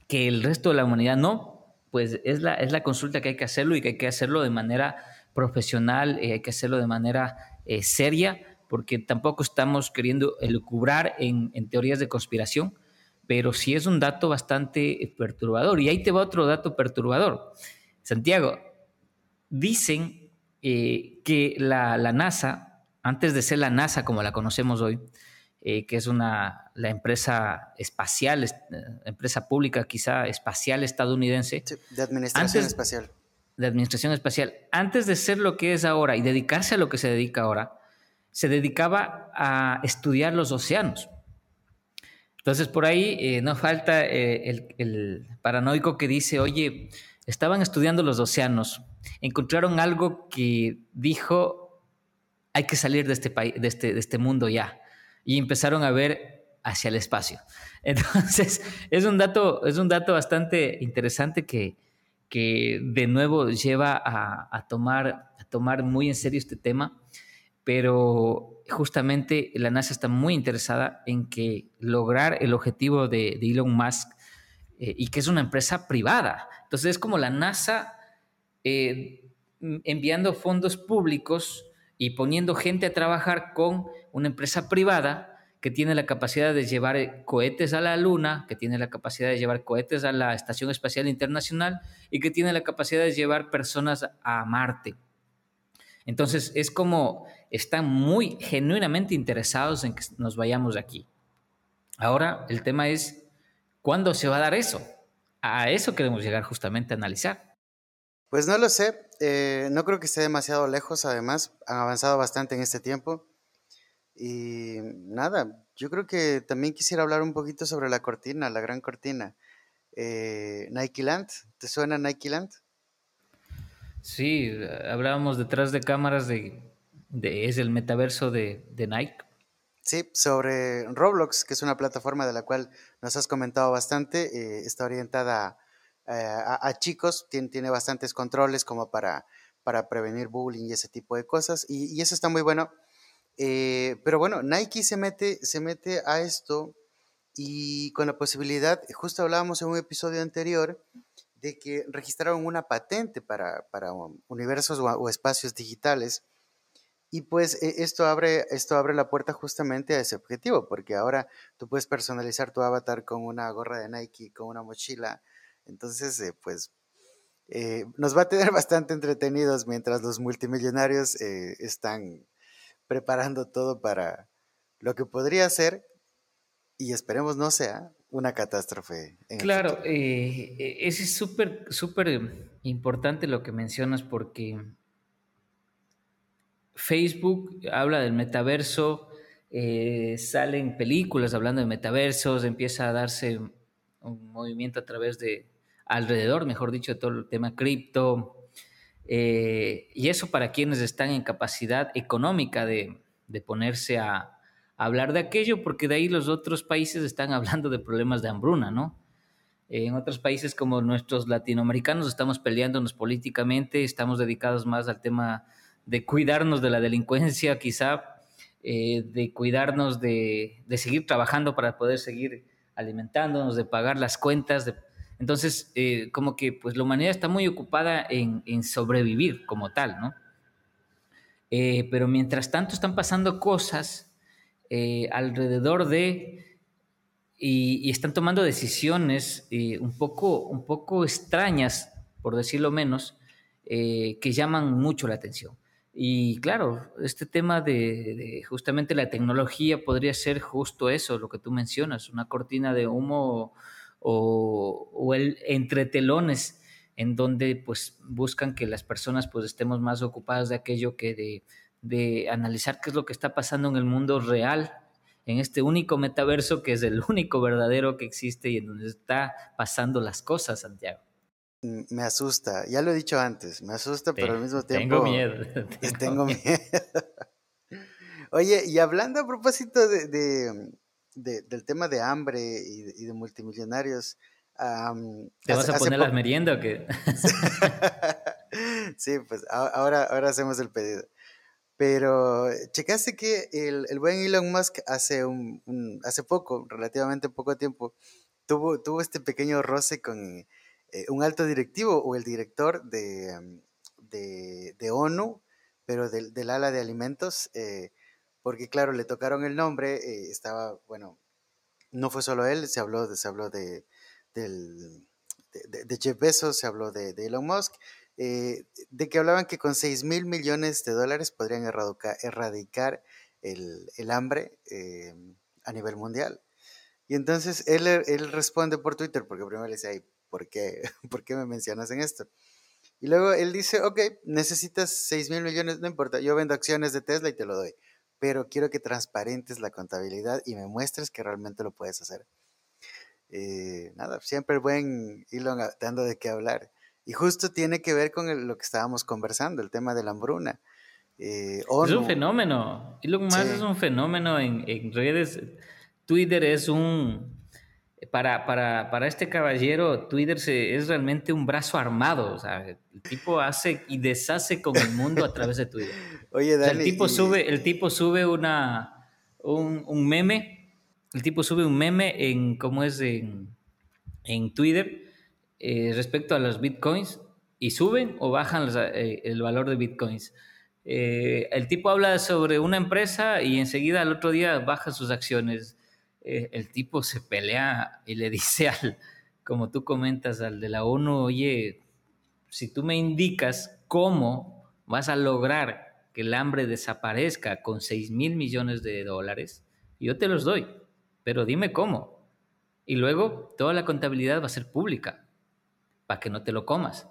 [SPEAKER 2] que el resto de la humanidad no, pues es la, es la consulta que hay que hacerlo y que hay que hacerlo de manera profesional, eh, hay que hacerlo de manera eh, seria, porque tampoco estamos queriendo elucubrar en, en teorías de conspiración, pero sí es un dato bastante perturbador. Y ahí te va otro dato perturbador. Santiago, dicen que la, la, NASA, antes de ser la NASA como la conocemos hoy, eh, que es una, la empresa espacial, eh, empresa pública quizá espacial estadounidense.
[SPEAKER 1] de administración espacial.
[SPEAKER 2] De administración espacial. Antes de ser lo que es ahora y dedicarse a lo que se dedica ahora, se dedicaba a estudiar los océanos. Entonces, por ahí eh, no falta el, el, paranoico que dice, oye, estaban estudiando los océanos, encontraron algo que dijo, hay que salir de este, de este, de este mundo ya y empezaron a ver hacia el espacio. Entonces, es un dato, es un dato bastante interesante que, que de nuevo lleva a, tomar, a tomar muy en serio este tema, pero justamente la NASA está muy interesada en que lograr el objetivo de, Elon Musk eh, y que es una empresa privada. Entonces, es como la NASA eh, enviando fondos públicos y poniendo gente a trabajar con una empresa privada que tiene la capacidad de llevar eh, cohetes a la Luna, que tiene la capacidad de llevar cohetes a la Estación Espacial Internacional y que tiene la capacidad de llevar personas a Marte. Entonces es como están muy genuinamente interesados en que nos vayamos de aquí. Ahora el tema es, ¿cuándo se va a dar eso? A eso queremos llegar justamente a analizar.
[SPEAKER 1] Pues no lo sé, eh, no creo que esté demasiado lejos, además, han avanzado bastante en este tiempo. Y nada, yo creo que también quisiera hablar un poquito sobre la cortina, la gran cortina. Eh, Nike Land, ¿te suena Nike Land?
[SPEAKER 2] Sí, hablábamos detrás de cámaras de, es el metaverso de, Nike.
[SPEAKER 1] Sí, sobre Roblox, que es una plataforma de la cual nos has comentado bastante, eh, está orientada eh, a, chicos, tiene, tiene, bastantes controles como para, para prevenir bullying y ese tipo de cosas, y, eso está muy bueno. Eh, pero bueno, Nike se mete, se mete a esto y con la posibilidad, justo hablábamos en un episodio anterior, de que registraron una patente para, para universos o, espacios digitales. Y pues e, esto abre, esto abre la puerta justamente a ese objetivo, porque ahora tú puedes personalizar tu avatar con una gorra de Nike, con una mochila, entonces, eh, pues, eh, nos va a tener bastante entretenidos mientras los multimillonarios eh, están preparando todo para lo que podría ser, y esperemos no sea, una catástrofe.
[SPEAKER 2] claro, es súper, súper importante lo que mencionas porque Facebook habla del metaverso, salen películas hablando de metaversos, empieza a darse un movimiento a través de alrededor, mejor dicho, de todo el tema cripto. Eh, y eso para quienes están en capacidad económica de, ponerse a, hablar de aquello, porque de ahí los otros países están hablando de problemas de hambruna, ¿no? En otros países como nuestros latinoamericanos estamos peleándonos políticamente, estamos dedicados más al tema de cuidarnos de la delincuencia, quizá, eh, de cuidarnos de, de, seguir trabajando para poder seguir alimentándonos, de pagar las cuentas, de entonces, eh, como que pues la humanidad está muy ocupada en, sobrevivir como tal, ¿no? Eh, pero mientras tanto están pasando cosas eh, alrededor de y, están tomando decisiones un, poco, un poco extrañas, por decirlo menos, que llaman mucho la atención. Y claro, este tema de, justamente la tecnología podría ser justo eso, lo que tú mencionas, una cortina de humo o, el entretelones en donde pues buscan que las personas pues estemos más ocupadas de aquello que de, de analizar qué es lo que está pasando en el mundo real, en este único metaverso que es el único verdadero que existe y en donde está pasando las cosas, Santiago.
[SPEAKER 1] Mm, me asusta, ya lo he dicho antes, me asusta, pero al mismo tiempo...
[SPEAKER 2] Tengo miedo.
[SPEAKER 1] Tengo, miedo. Oye, y hablando a propósito de, del tema de hambre y de, multimillonarios...
[SPEAKER 2] ¿Te vas a poner las meriendas o qué?
[SPEAKER 1] sí, pues ahora, ahora hacemos el pedido. Pero checaste que el, el buen Elon Musk hace, un, hace poco, relativamente poco tiempo, tuvo, tuvo este pequeño roce con eh, un alto directivo o el director de, de, ONU, pero del, del, ala de alimentos, eh, porque claro, le tocaron el nombre, eh, estaba, bueno, no fue solo él, se habló, se habló de, del, de, Jeff Bezos, se habló de, Elon Musk, eh, de que hablaban que con 6 mil millones de dólares podrían erradicar, el, hambre eh, a nivel mundial. Y entonces él, él responde por Twitter, porque primero le dice, ¿por qué, ¿por qué me mencionas en esto? Y luego él dice, ok, necesitas 6 mil millones, no importa, yo vendo acciones de Tesla y te lo doy, pero quiero que transparentes la contabilidad y me muestres que realmente lo puedes hacer. Eh, nada, siempre el buen Elon dando de qué hablar. Y justo tiene que ver con lo que estábamos conversando, el tema de la hambruna.
[SPEAKER 2] Eh, es un fenómeno. Elon Musk es un fenómeno en, redes. Twitter es un... Para, para, para este caballero, Twitter se, es realmente un brazo armado. O sea, el tipo hace y deshace con el mundo a través de Twitter. Oye, Dani, el, tipo sube, el tipo sube una, un, un, meme. El tipo sube un meme en, ¿cómo es? En, en Twitter eh, respecto a los bitcoins y suben o bajan eh, el valor de bitcoins. Eh, el tipo habla sobre una empresa y enseguida al otro día baja sus acciones. El tipo se pelea y le dice al, como tú comentas, al de la ONU, oye, si tú me indicas cómo vas a lograr que el hambre desaparezca con 6 mil millones de dólares, yo te los doy, pero dime cómo. Y luego toda la contabilidad va a ser pública para que no te lo comas.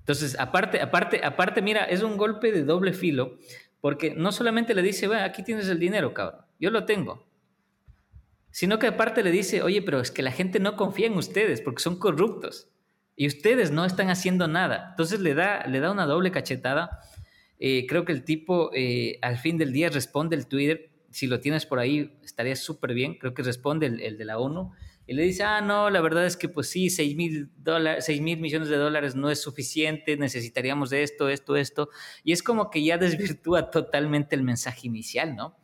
[SPEAKER 2] Entonces, aparte, aparte, aparte, mira, es un golpe de doble filo, porque no solamente le dice, va, aquí tienes el dinero, cabrón, yo lo tengo, sino que aparte le dice, oye, pero es que la gente no confía en ustedes porque son corruptos y ustedes no están haciendo nada. Entonces le da, le da una doble cachetada. Eh, creo que el tipo eh, al fin del día responde el Twitter. Si lo tienes por ahí, estaría súper bien. Creo que responde el, el de la ONU y le dice, ah, no, la verdad es que pues sí, 6 mil, mil millones de dólares no es suficiente, necesitaríamos de esto, esto, esto. Y es como que ya desvirtúa totalmente el mensaje inicial, ¿no?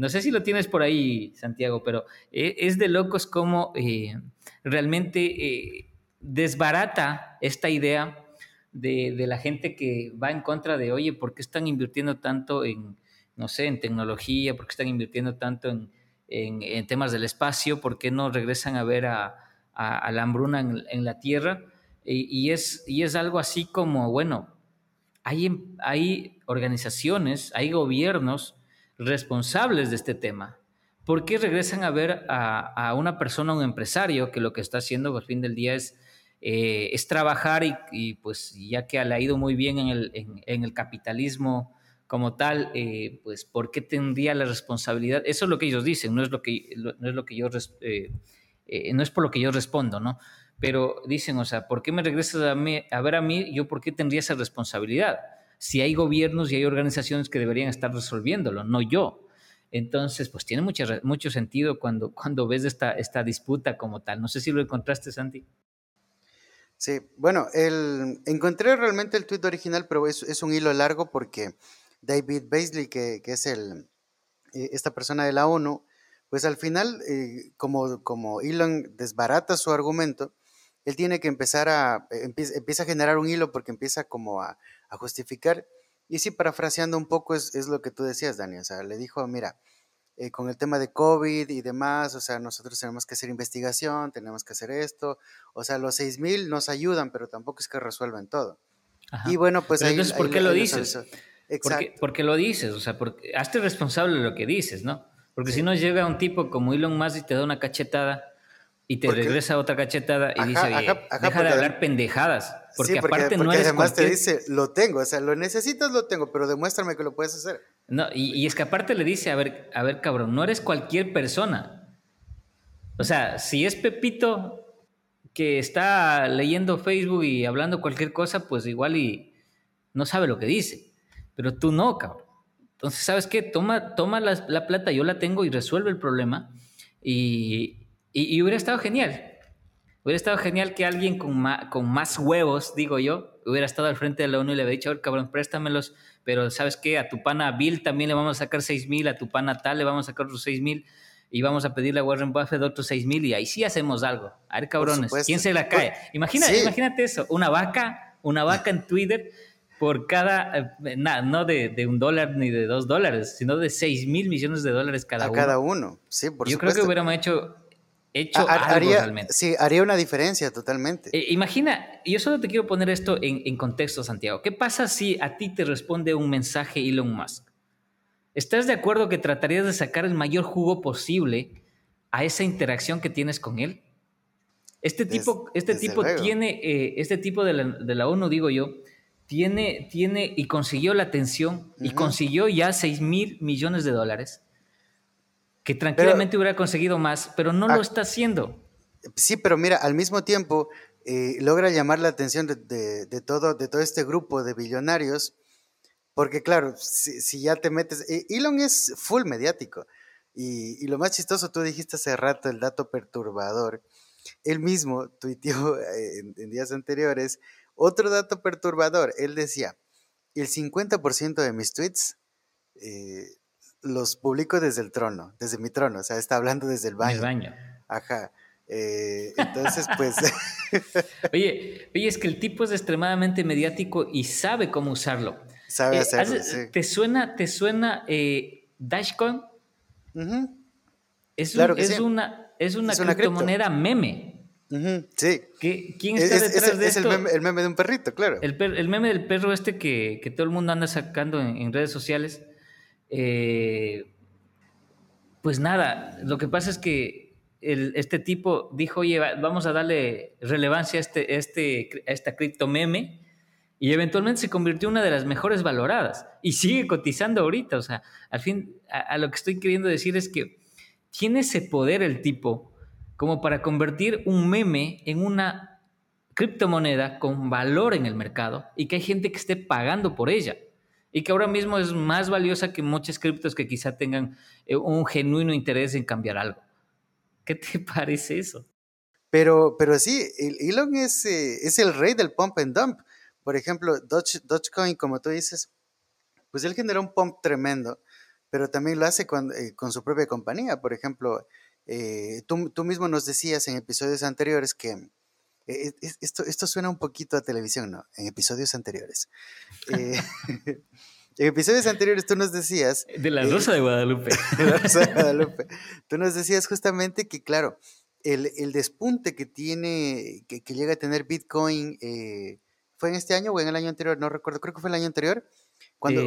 [SPEAKER 2] No sé si lo tienes por ahí, Santiago, pero eh, es de locos como eh, realmente eh, desbarata esta idea de, de, la gente que va en contra de, oye, ¿por qué están invirtiendo tanto en, no sé, en tecnología? ¿Por qué están invirtiendo tanto en temas del espacio, por qué no regresan a ver a, la hambruna en, la Tierra. Y, es, y es algo así como, bueno, hay, em, hay organizaciones, hay gobiernos responsables de este tema. ¿Por qué regresan a ver a, una persona, un empresario, que lo que está haciendo al fin del día es, eh, es trabajar y, pues ya que le ha ido muy bien en el, en el capitalismo como tal, eh, pues, ¿por qué tendría la responsabilidad? Eso es lo que ellos dicen, no es lo que, no es lo que yo, eh, no es por lo que yo respondo, ¿no? Pero dicen, o sea, ¿por qué me regresas a, a ver a mí? ¿Yo por qué tendría esa responsabilidad? Si hay gobiernos y hay organizaciones que deberían estar resolviéndolo, no yo. Entonces, pues tiene mucho, mucho sentido cuando, cuando ves esta, esta disputa como tal. No sé si lo encontraste, Santi.
[SPEAKER 1] Sí, bueno, encontré realmente el tuit original, pero es, es un hilo largo porque David Beasley, que, es el, eh, esta persona de la ONU, pues al final, eh, como, como Elon desbarata su argumento, él tiene que empezar a, eh, empieza, a generar un hilo porque empieza como a, justificar. Y sí, parafraseando un poco es, lo que tú decías, Dani. O sea, le dijo, mira, con el tema de COVID y demás, o sea, nosotros tenemos que hacer investigación, tenemos que hacer esto. O sea, los 6.000 nos ayudan, pero tampoco es que resuelvan todo. Y bueno, pues
[SPEAKER 2] ahí, entonces, ¿por qué lo dices? Porque, porque, lo dices, o sea, porque, hazte responsable de lo que dices, ¿no? Porque si no llega un tipo como Elon Musk y te da una cachetada y te regresa otra cachetada y dice, deja de hablar pendejadas. Porque, aparte no eres
[SPEAKER 1] además te dice, lo tengo, o sea, lo necesitas, lo tengo, pero demuéstrame que lo puedes hacer.
[SPEAKER 2] No, y, es que aparte le dice, a ver, a ver, cabrón, no eres cualquier persona. O sea, si es Pepito que está leyendo Facebook y hablando cualquier cosa, pues igual y no sabe lo que dice. Pero tú no, cabrón. Entonces, ¿sabes qué? Toma, toma la, plata, yo la tengo y resuelve el problema. Y, y, hubiera estado genial. Hubiera estado genial que alguien con con más huevos, digo yo, hubiera estado al frente de la ONU y le hubiera dicho, a ver, cabrón, préstamelos, pero ¿sabes qué? A tu pana Bill también le vamos a sacar 6 mil, a tu pana tal le vamos a sacar otros 6 mil y vamos a pedirle a Warren Buffett otros 6 mil y ahí sí hacemos algo. A ver, cabrones, ¿quién se la cae? Imagina, Imagínate eso, una vaca, una vaca en Twitter por cada, eh, nada, no de, un dólar ni de dos dólares, sino de 6 mil millones de dólares cada
[SPEAKER 1] a
[SPEAKER 2] uno.
[SPEAKER 1] cada uno, sí, por
[SPEAKER 2] Yo creo que hubiéramos hecho hecho
[SPEAKER 1] algo
[SPEAKER 2] realmente.
[SPEAKER 1] Sí, haría una diferencia totalmente.
[SPEAKER 2] Eh, imagina, yo solo te quiero poner esto en, contexto, Santiago. ¿Qué pasa si a ti te responde un mensaje Elon Musk? ¿Estás de acuerdo que tratarías de sacar el mayor jugo posible a esa interacción que tienes con él? Este tipo, este tipo tiene, eh, este tipo de la, ONU, digo yo, tiene, tiene y consiguió la atención y consiguió ya 6 mil millones de dólares que tranquilamente hubiera conseguido más, pero no lo está haciendo.
[SPEAKER 1] Sí, pero mira, al mismo tiempo eh, logra llamar la atención de, todo, de todo este grupo de billonarios, porque claro, si, ya te metes, eh, Elon es full mediático, y, lo más chistoso, tú dijiste hace rato el dato perturbador, él mismo tuiteó eh, en, en días anteriores otro dato perturbador, él decía, el 50% de mis tweets los publico desde el trono, desde mi trono, o sea, está hablando desde el baño.
[SPEAKER 2] El baño.
[SPEAKER 1] Ajá. Eh, entonces, pues...
[SPEAKER 2] oye, oye, es que el tipo es extremadamente mediático y sabe cómo usarlo.
[SPEAKER 1] Sabe eh, hacerlo,
[SPEAKER 2] ¿Te suena, te suena eh, Dashcoin? es, es, una, es una criptomoneda meme.
[SPEAKER 1] sí.
[SPEAKER 2] ¿Quién está detrás de esto?
[SPEAKER 1] Es el meme, de un perrito, claro.
[SPEAKER 2] El, meme del perro este que, todo el mundo anda sacando en redes sociales. Eh, pues nada, lo que pasa es que este tipo dijo, oye, vamos a darle relevancia a, este, este, a esta cripto meme y eventualmente se convirtió en una de las mejores valoradas y sigue cotizando ahorita. O sea, al fin, a, lo que estoy queriendo decir es que tiene ese poder el tipo como para convertir un meme en una criptomoneda con valor en el mercado y que hay gente que esté pagando por ella y que ahora mismo es más valiosa que muchas criptos que quizá tengan eh, un genuino interés en cambiar algo. ¿Qué te parece eso?
[SPEAKER 1] Pero, pero sí, Elon es, eh, es el rey del pump and dump. Por ejemplo, Dogecoin, como tú dices, pues él genera un pump tremendo, pero también lo hace con, eh, su propia compañía. Por ejemplo, tú, tú, mismo nos decías en episodios anteriores que e, e, esto, esto suena un poquito a televisión, ¿no? En episodios anteriores. Eh, en episodios anteriores tú nos decías...
[SPEAKER 2] De la eh, Rosa de Guadalupe.
[SPEAKER 1] De la Rosa de Guadalupe. Tú nos decías justamente que, claro, el, el despunte que tiene, que, llega a tener Bitcoin, eh, ¿fue en este año o en el año anterior? No recuerdo, creo que fue el año anterior. Cuando,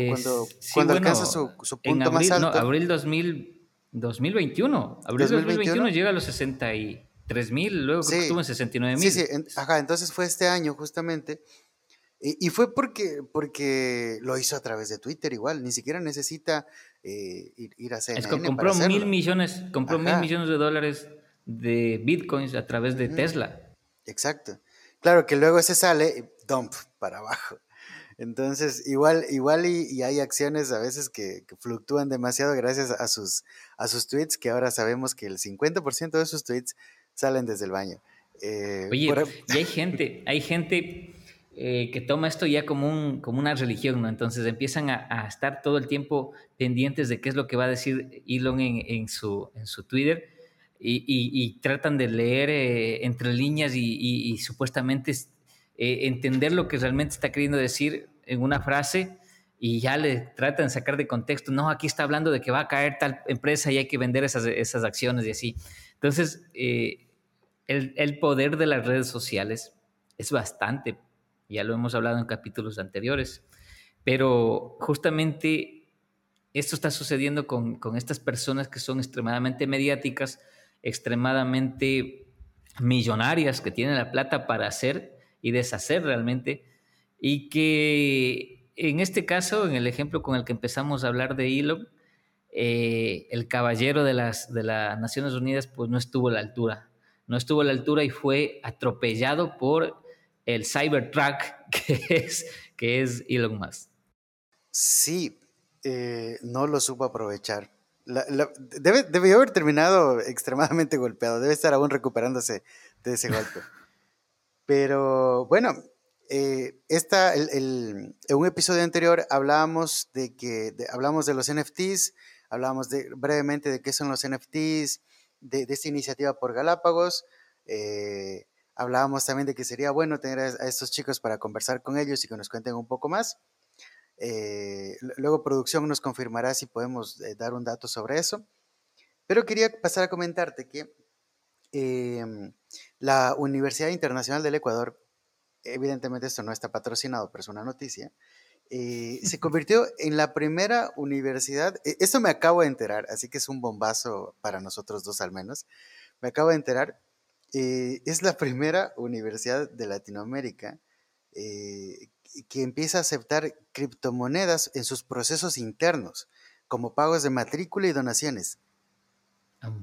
[SPEAKER 1] cuando, alcanza su, su punto más alto.
[SPEAKER 2] No, abril 2000, 2021. Abril 2021, 2021 llega a los 60 y 3.000, luego sí, creo que estuvo en 69.000.
[SPEAKER 1] Sí, sí, en, ajá, entonces fue este año justamente. Y, fue porque, porque lo hizo a través de Twitter igual, ni siquiera necesita eh, ir, ir, a CNN
[SPEAKER 2] es que compró mil millones, compró mil millones de dólares de bitcoins a través de Tesla.
[SPEAKER 1] Exacto. Claro que luego ese sale, eh, dump, para abajo. Entonces, igual, igual y, hay acciones a veces que, que, fluctúan demasiado gracias a sus, a sus tweets, que ahora sabemos que el 50% de sus tweets salen desde el baño.
[SPEAKER 2] Eh, Oye, y hay gente, hay gente eh, que toma esto ya como, un, como una religión, ¿no? Entonces empiezan a, estar todo el tiempo pendientes de qué es lo que va a decir Elon en, su, en su Twitter y, tratan de leer eh, entre líneas y, supuestamente eh, entender lo que realmente está queriendo decir en una frase y ya le tratan de sacar de contexto, no, aquí está hablando de que va a caer tal empresa y hay que vender esas, esas acciones y así. Entonces, el, el poder de las redes sociales es bastante ya lo hemos hablado en capítulos anteriores, pero justamente esto está sucediendo con, estas personas que son extremadamente mediáticas, extremadamente millonarias, que tienen la plata para hacer y deshacer realmente, y que en este caso, en el ejemplo con el que empezamos a hablar de Elon, eh, el caballero de las, de las Naciones Unidas pues no estuvo a la altura. No estuvo a la altura y fue atropellado por el Cybertruck que es, que es Elon Musk.
[SPEAKER 1] Sí, eh, no lo supo aprovechar. debe, debió haber terminado extremadamente golpeado, debe estar aún recuperándose de ese golpe. Pero bueno, eh, esta, en un episodio anterior hablábamos de que hablamos de los NFTs, hablábamos de, brevemente de qué son los NFTs, de, esta iniciativa por Galápagos. Eh, hablábamos también de que sería bueno tener a, estos chicos para conversar con ellos y que nos cuenten un poco más. Eh, luego producción nos confirmará si podemos eh, dar un dato sobre eso. Pero quería pasar a comentarte que em, la Universidad Internacional del Ecuador, evidentemente esto no está patrocinado, pero es una noticia, eh, se convirtió en la primera universidad, e, esto me acabo de enterar, así que es un bombazo para nosotros dos al menos, me acabo de enterar, eh, es la primera universidad de Latinoamérica eh, que empieza a aceptar criptomonedas en sus procesos internos, como pagos de matrícula y donaciones.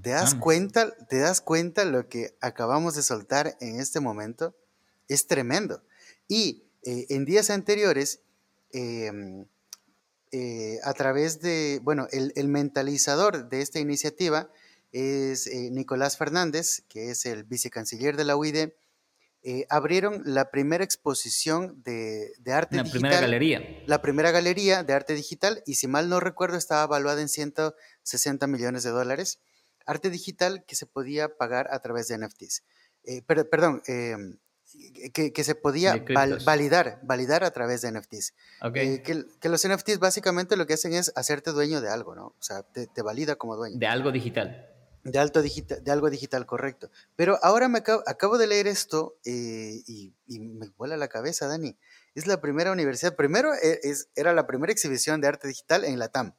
[SPEAKER 1] ¿Te das cuenta? ¿Te das cuenta lo que acabamos de soltar en este momento? Es tremendo. Y en días anteriores Em, eh, a través de, bueno, el, mentalizador de esta iniciativa es eh, Nicolás Fernández, que es el vicecanciller de la UID. Eh, abrieron la primera exposición de, arte digital.
[SPEAKER 2] La primera galería.
[SPEAKER 1] La primera galería de arte digital, y si mal no recuerdo, estaba evaluada en 160 millones de dólares. Arte digital que se podía pagar a través de NFTs. pero, perdón, que, se podía validar, validar a través de NFTs. Eh, que, los NFTs básicamente lo que hacen es hacerte dueño de algo, ¿no? O sea, te, valida como dueño.
[SPEAKER 2] De algo digital.
[SPEAKER 1] De, alto digital, de algo digital, correcto. Pero ahora me acabo, de leer esto eh, y, me vuela la cabeza, Dani. Es la primera universidad, primero e, es, era la primera exhibición de arte digital en la TAM.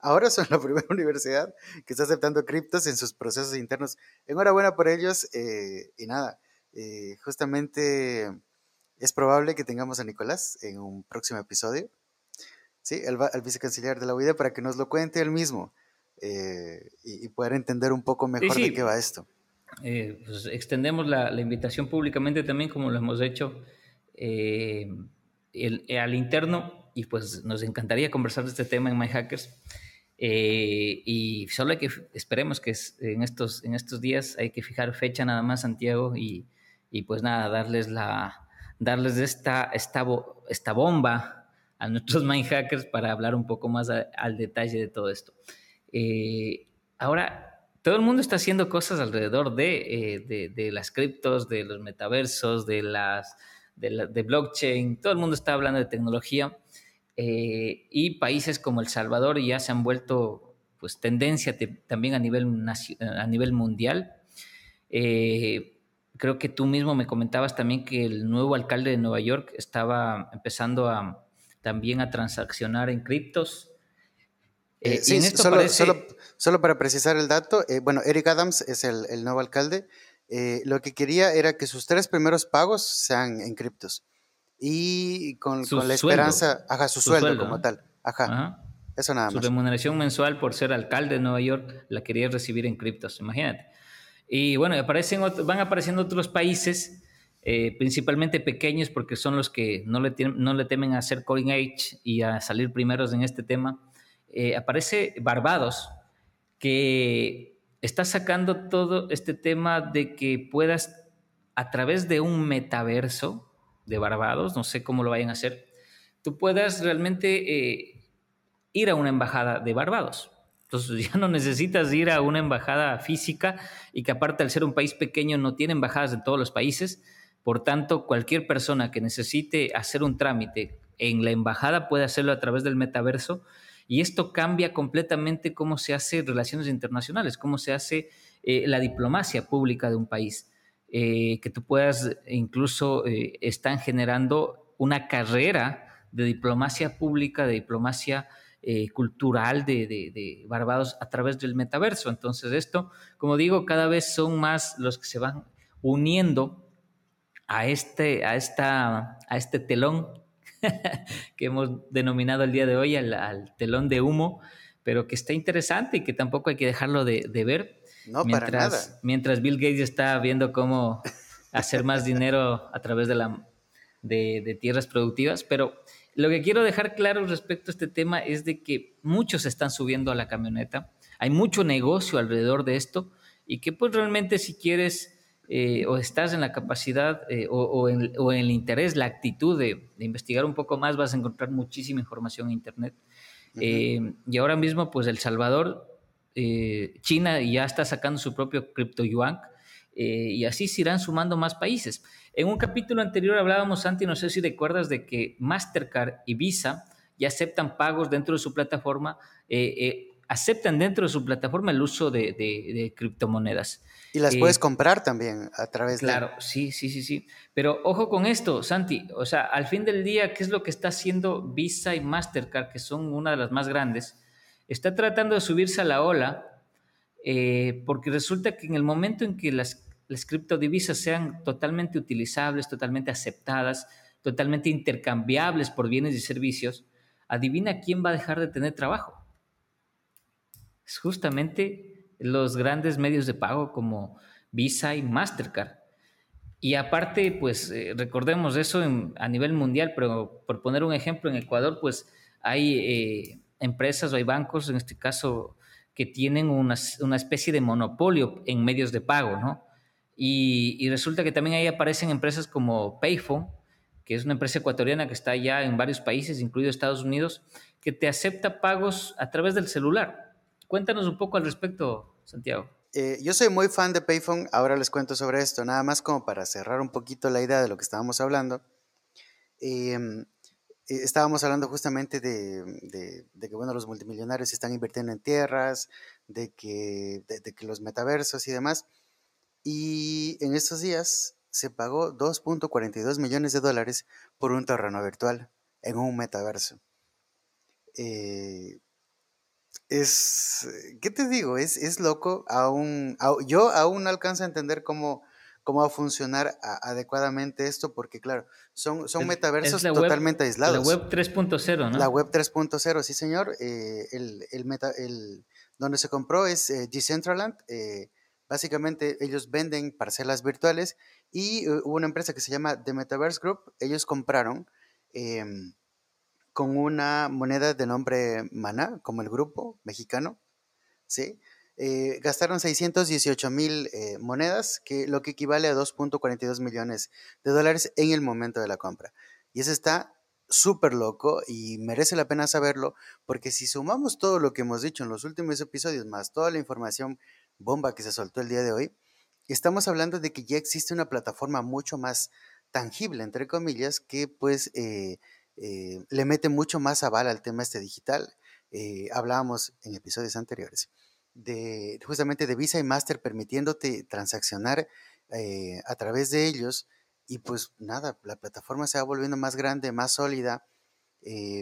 [SPEAKER 1] Ahora son la primera universidad que está aceptando criptos en sus procesos internos. Enhorabuena por ellos eh, y nada eh, justamente es probable que tengamos a Nicolás en un próximo episodio, ¿sí? El, vicecanciller de la UID para que nos lo cuente él mismo eh, y, poder entender un poco mejor de qué va esto.
[SPEAKER 2] Eh, pues extendemos la, invitación públicamente también, como lo hemos hecho al interno, y pues nos encantaría conversar de este tema en My Hackers. y solo hay que, esperemos que en estos, en estos días hay que fijar fecha nada más, Santiago, y, y pues nada, darles, la, darles esta, esta, esta bomba a nuestros mind hackers para hablar un poco más al detalle de todo esto. Eh, ahora, todo el mundo está haciendo cosas alrededor de, eh, de, las criptos, de los metaversos, de, las, de, blockchain, todo el mundo está hablando de tecnología eh, y países como El Salvador ya se han vuelto pues tendencia también a nivel, a nivel mundial. Eh, creo que tú mismo me comentabas también que el nuevo alcalde de Nueva York estaba empezando a, también a transaccionar en criptos.
[SPEAKER 1] Eh, sí, solo, solo, para precisar el dato, eh, bueno, Eric Adams es el, nuevo alcalde. Eh, lo que quería era que sus tres primeros pagos sean en criptos. Y con, la esperanza, ajá, su, sueldo, como tal. Ajá. Eso nada más.
[SPEAKER 2] Su remuneración mensual por ser alcalde de Nueva York la quería recibir en criptos, imagínate. Y bueno, aparecen, van apareciendo otros países, eh, principalmente pequeños, porque son los que no le, no le temen a hacer coding age y a salir primeros en este tema. Eh, aparece Barbados, que está sacando todo este tema de que puedas, a través de un metaverso de Barbados, no sé cómo lo vayan a hacer, tú puedas realmente eh, ir a una embajada de Barbados. Entonces ya no necesitas ir a una embajada física y que aparte al ser un país pequeño no tiene embajadas en todos los países. Por tanto, cualquier persona que necesite hacer un trámite en la embajada puede hacerlo a través del metaverso y esto cambia completamente cómo se hace relaciones internacionales, cómo se hace eh, la diplomacia pública de un país. Eh, que tú puedas, incluso eh, están generando una carrera de diplomacia pública, de diplomacia eh, cultural de, Barbados a través del metaverso. Entonces esto, como digo, cada vez son más los que se van uniendo a este, a esta, a este telón que hemos denominado el día de hoy al, telón de humo, pero que está interesante y que tampoco hay que dejarlo de, ver.
[SPEAKER 1] No,
[SPEAKER 2] mientras,
[SPEAKER 1] para nada.
[SPEAKER 2] Mientras Bill Gates está viendo cómo hacer más dinero a través de, la, de, de tierras productivas, pero lo que quiero dejar claro respecto a este tema es de que muchos están subiendo a la camioneta, hay mucho negocio alrededor de esto y que pues realmente si quieres eh, o estás en la capacidad eh, o, en, el interés, la actitud de, investigar un poco más, vas a encontrar muchísima información en Internet. Eh, y ahora mismo, pues El Salvador, China ya está sacando su propio cripto yuan y así se irán sumando más países. En un capítulo anterior hablábamos, Santi, no sé si recuerdas, de que Mastercard y Visa ya aceptan pagos dentro de su plataforma aceptan dentro de su plataforma el uso de, criptomonedas.
[SPEAKER 1] Y las puedes eh, comprar también a través
[SPEAKER 2] de... Claro, sí, sí, sí, sí. Pero ojo con esto, Santi. O sea, al fin del día, ¿qué es lo que está haciendo Visa y Mastercard, que son una de las más grandes? Está tratando de subirse a la ola eh, porque resulta que en el momento en que las, las criptodivisas sean totalmente utilizables, totalmente aceptadas, totalmente intercambiables por bienes y servicios, adivina quién va a dejar de tener trabajo es justamente los grandes medios de pago como Visa y Mastercard. Y aparte, pues eh, recordemos eso a nivel mundial, pero por poner un ejemplo, en Ecuador, pues hay eh, empresas o hay bancos, en este caso, que tienen una, especie de monopolio en medios de pago, ¿no? Y, resulta que también ahí aparecen empresas como Payphone, que es una empresa ecuatoriana que está ya en varios países, incluido Estados Unidos, que te acepta pagos a través del celular. Cuéntanos un poco al respecto, Santiago.
[SPEAKER 1] Eh, yo soy muy fan de Payphone, ahora les cuento sobre esto, nada más como para cerrar un poquito la idea de lo que estábamos hablando. Em, eh, estábamos hablando justamente de, que bueno, los multimillonarios están invirtiendo en tierras, de que, de que los metaversos y demás. Y en estos días se pagó 2.42 millones de dólares por un terreno virtual en un metaverso. Eh, es, ¿qué te digo? Es, es loco. Aún, yo aún no alcanzo a entender cómo, cómo va a funcionar adecuadamente esto, porque claro, son, son metaversos totalmente aislados.
[SPEAKER 2] La web 3.0, ¿no?
[SPEAKER 1] La web 3.0, sí señor. Eh, el, el, meta, el, donde se compró es eh, Decentraland. Eh, básicamente ellos venden parcelas virtuales y hubo una empresa que se llama The Metaverse Group. Ellos compraron em, con una moneda de nombre Mana, como el grupo mexicano, ¿sí? Eh, gastaron 618 mil eh, monedas, que lo que equivale a 2.42 millones de dólares en el momento de la compra. Y eso está súper loco y merece la pena saberlo, porque si sumamos todo lo que hemos dicho en los últimos episodios, más toda la información bomba que se soltó el día de hoy, estamos hablando de que ya existe una plataforma mucho más tangible, entre comillas, que pues eh, eh, le mete mucho más aval al tema este digital. Eh, hablábamos en episodios anteriores de justamente de Visa y Master permitiéndote transaccionar a través de ellos y pues nada, la plataforma se va volviendo más grande, más sólida.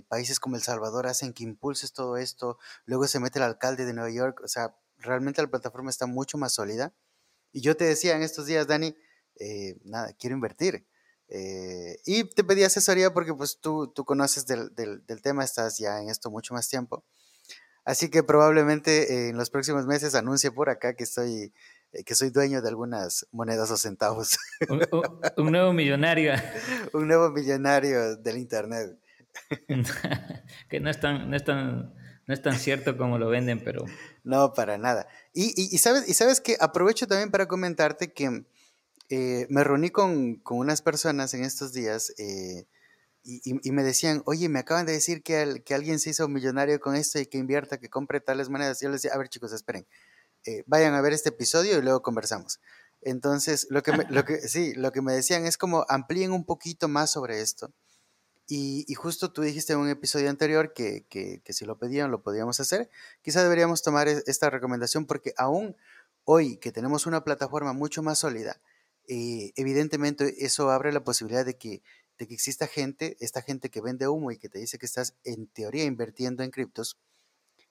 [SPEAKER 1] países como El Salvador hacen que impulses todo esto, luego se mete el alcalde de Nueva York, o sea, realmente la plataforma está mucho más sólida. Y yo te decía en estos días, Dani, nada, quiero invertir. Eh, y te pedí asesoría porque pues tú, tú conoces del, del, tema, estás ya en esto mucho más tiempo. Así que probablemente en los próximos meses anuncie por acá que estoy eh, que soy dueño de algunas monedas o centavos.
[SPEAKER 2] Un, nuevo millonario.
[SPEAKER 1] un nuevo millonario del internet.
[SPEAKER 2] que no es tan, no es tan, no es tan cierto como lo venden, pero.
[SPEAKER 1] No, para nada. Y, sabes, y sabes que aprovecho también para comentarte que eh, me reuní con, unas personas en estos días eh, y, me decían, oye, me acaban de decir que, que, alguien se hizo millonario con esto y que invierta, que compre tales monedas. yo les decía, a ver chicos, esperen, eh, vayan a ver este episodio y luego conversamos. Entonces, lo que, lo que, sí, lo que me decían es como amplíen un poquito más sobre esto. Y, justo tú dijiste en un episodio anterior que, que, que si lo pedían lo podíamos hacer. Quizá deberíamos tomar e, esta recomendación porque aún hoy que tenemos una plataforma mucho más sólida, eh, evidentemente eso abre la posibilidad de que, de que exista gente, esta gente que vende humo y que te dice que estás en teoría invirtiendo en criptos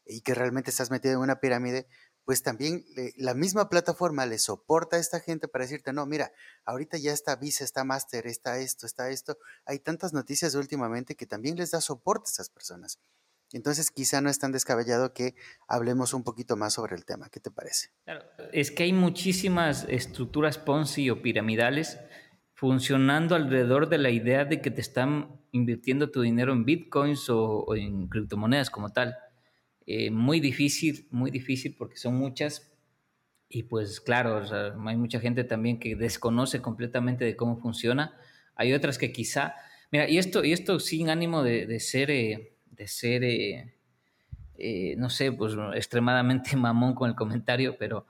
[SPEAKER 1] y que realmente estás metido en una pirámide, pues también la misma plataforma le soporta a esta gente para decirte, no, mira, ahorita ya está Visa, está Master, está esto, está esto. Hay tantas noticias últimamente que también les da soporte a esas personas. Entonces, quizá no es tan descabellado que hablemos un poquito más sobre el tema. ¿Qué te parece?
[SPEAKER 2] Claro, es que hay muchísimas estructuras Ponzi o piramidales funcionando alrededor de la idea de que te están invirtiendo tu dinero en bitcoins o, en criptomonedas como tal. Eh, muy difícil, muy difícil porque son muchas y pues claro, hay mucha gente también que desconoce completamente de cómo funciona. Hay otras que quizá, mira, y esto, y esto sin ánimo de, ser, eh, de ser, eh, no sé, pues extremadamente mamón con el comentario, pero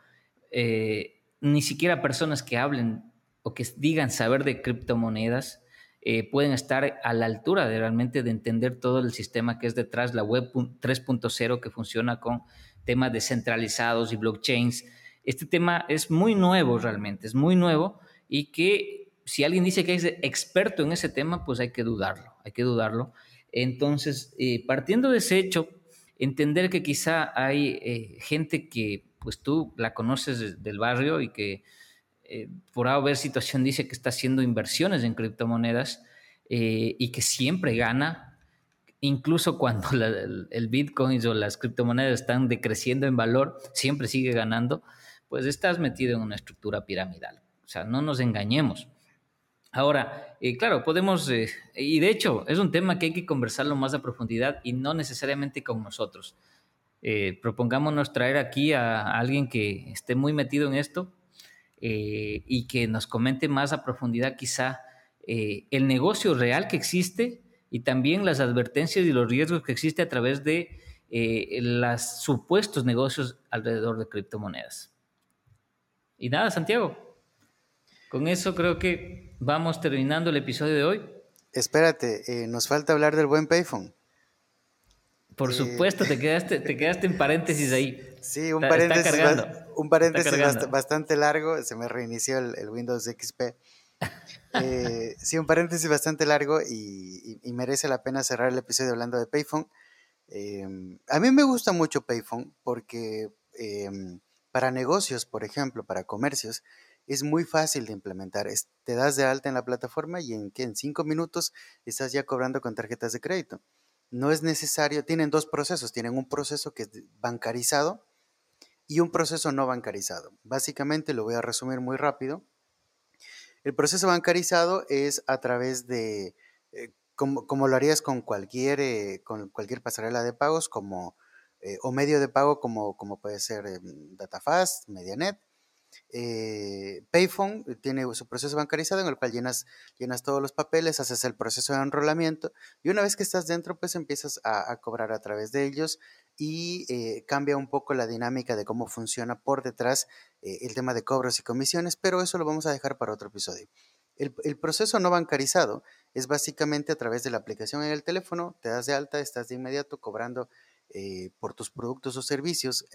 [SPEAKER 2] ni siquiera personas que hablen o que digan saber de criptomonedas eh, pueden estar a la altura de realmente de entender todo el sistema que es detrás, la web 3.0 que funciona con temas descentralizados y blockchains. Este tema es muy nuevo realmente, es muy nuevo y que si alguien dice que es experto en ese tema, pues hay que dudarlo, hay que dudarlo. Entonces, eh, partiendo de ese hecho, entender que quizá hay eh, gente que pues tú la conoces del barrio y que eh, por haber situación dice que está haciendo inversiones en criptomonedas eh, y que siempre gana, incluso cuando el, Bitcoin o las criptomonedas están decreciendo en valor, siempre sigue ganando, pues estás metido en una estructura piramidal. O sea, no nos engañemos. Ahora, eh, claro, podemos, y de hecho es un tema que hay que conversarlo más a profundidad y no necesariamente con nosotros. propongámonos traer aquí a alguien que esté muy metido en esto eh, y que nos comente más a profundidad quizá eh, el negocio real que existe y también las advertencias y los riesgos que existe a través de eh, los supuestos negocios alrededor de criptomonedas. Y nada, Santiago, con eso creo que vamos terminando el episodio de hoy.
[SPEAKER 1] Espérate, nos falta hablar del buen Payphone.
[SPEAKER 2] Por supuesto, te quedaste, te quedaste en paréntesis ahí.
[SPEAKER 1] Sí, un paréntesis, un paréntesis bastante largo. Se me reinició el, Windows XP. Eh, sí, un paréntesis bastante largo y, merece la pena cerrar el episodio hablando de Payphone. Em, a mí me gusta mucho Payphone porque em, para negocios, por ejemplo, para comercios, es muy fácil de implementar. te das de alta en la plataforma y en, en cinco minutos estás ya cobrando con tarjetas de crédito. No es necesario, tienen dos procesos. Tienen un proceso que es bancarizado, y un proceso no bancarizado. Básicamente lo voy a resumir muy rápido. El proceso bancarizado es a través de, eh, como, lo harías con cualquier, eh, con cualquier pasarela de pagos como, eh, o medio de pago como, como puede ser DataFast, Medianet, Payphone tiene su proceso bancarizado en el cual llenas, llenas todos los papeles, haces el proceso de enrolamiento y una vez que estás dentro, pues empiezas a, cobrar a través de ellos y eh, cambia un poco la dinámica de cómo funciona por detrás eh, el tema de cobros y comisiones, pero eso lo vamos a dejar para otro episodio. El, proceso no bancarizado es básicamente a través de la aplicación en el teléfono, te das de alta, estás de inmediato cobrando por tus productos o servicios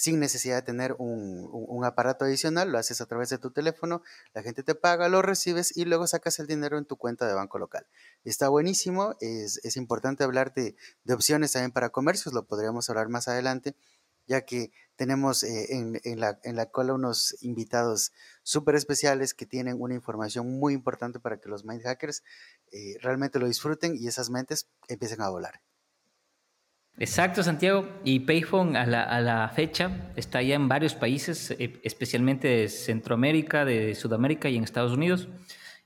[SPEAKER 1] sin necesidad de tener un, aparato adicional, lo haces a través de tu teléfono, la gente te paga, lo recibes y luego sacas el dinero en tu cuenta de banco local. Está buenísimo, es, importante hablar de, opciones también para comercios, lo podríamos hablar más adelante, ya que tenemos eh, en, la, en la cola unos invitados súper especiales que tienen una información muy importante para que los mind hackers eh, realmente lo disfruten y esas mentes empiecen a volar.
[SPEAKER 2] Exacto, Santiago. Y Payphone a la, fecha está ya en varios países, eh, especialmente de Centroamérica, de Sudamérica y en Estados Unidos,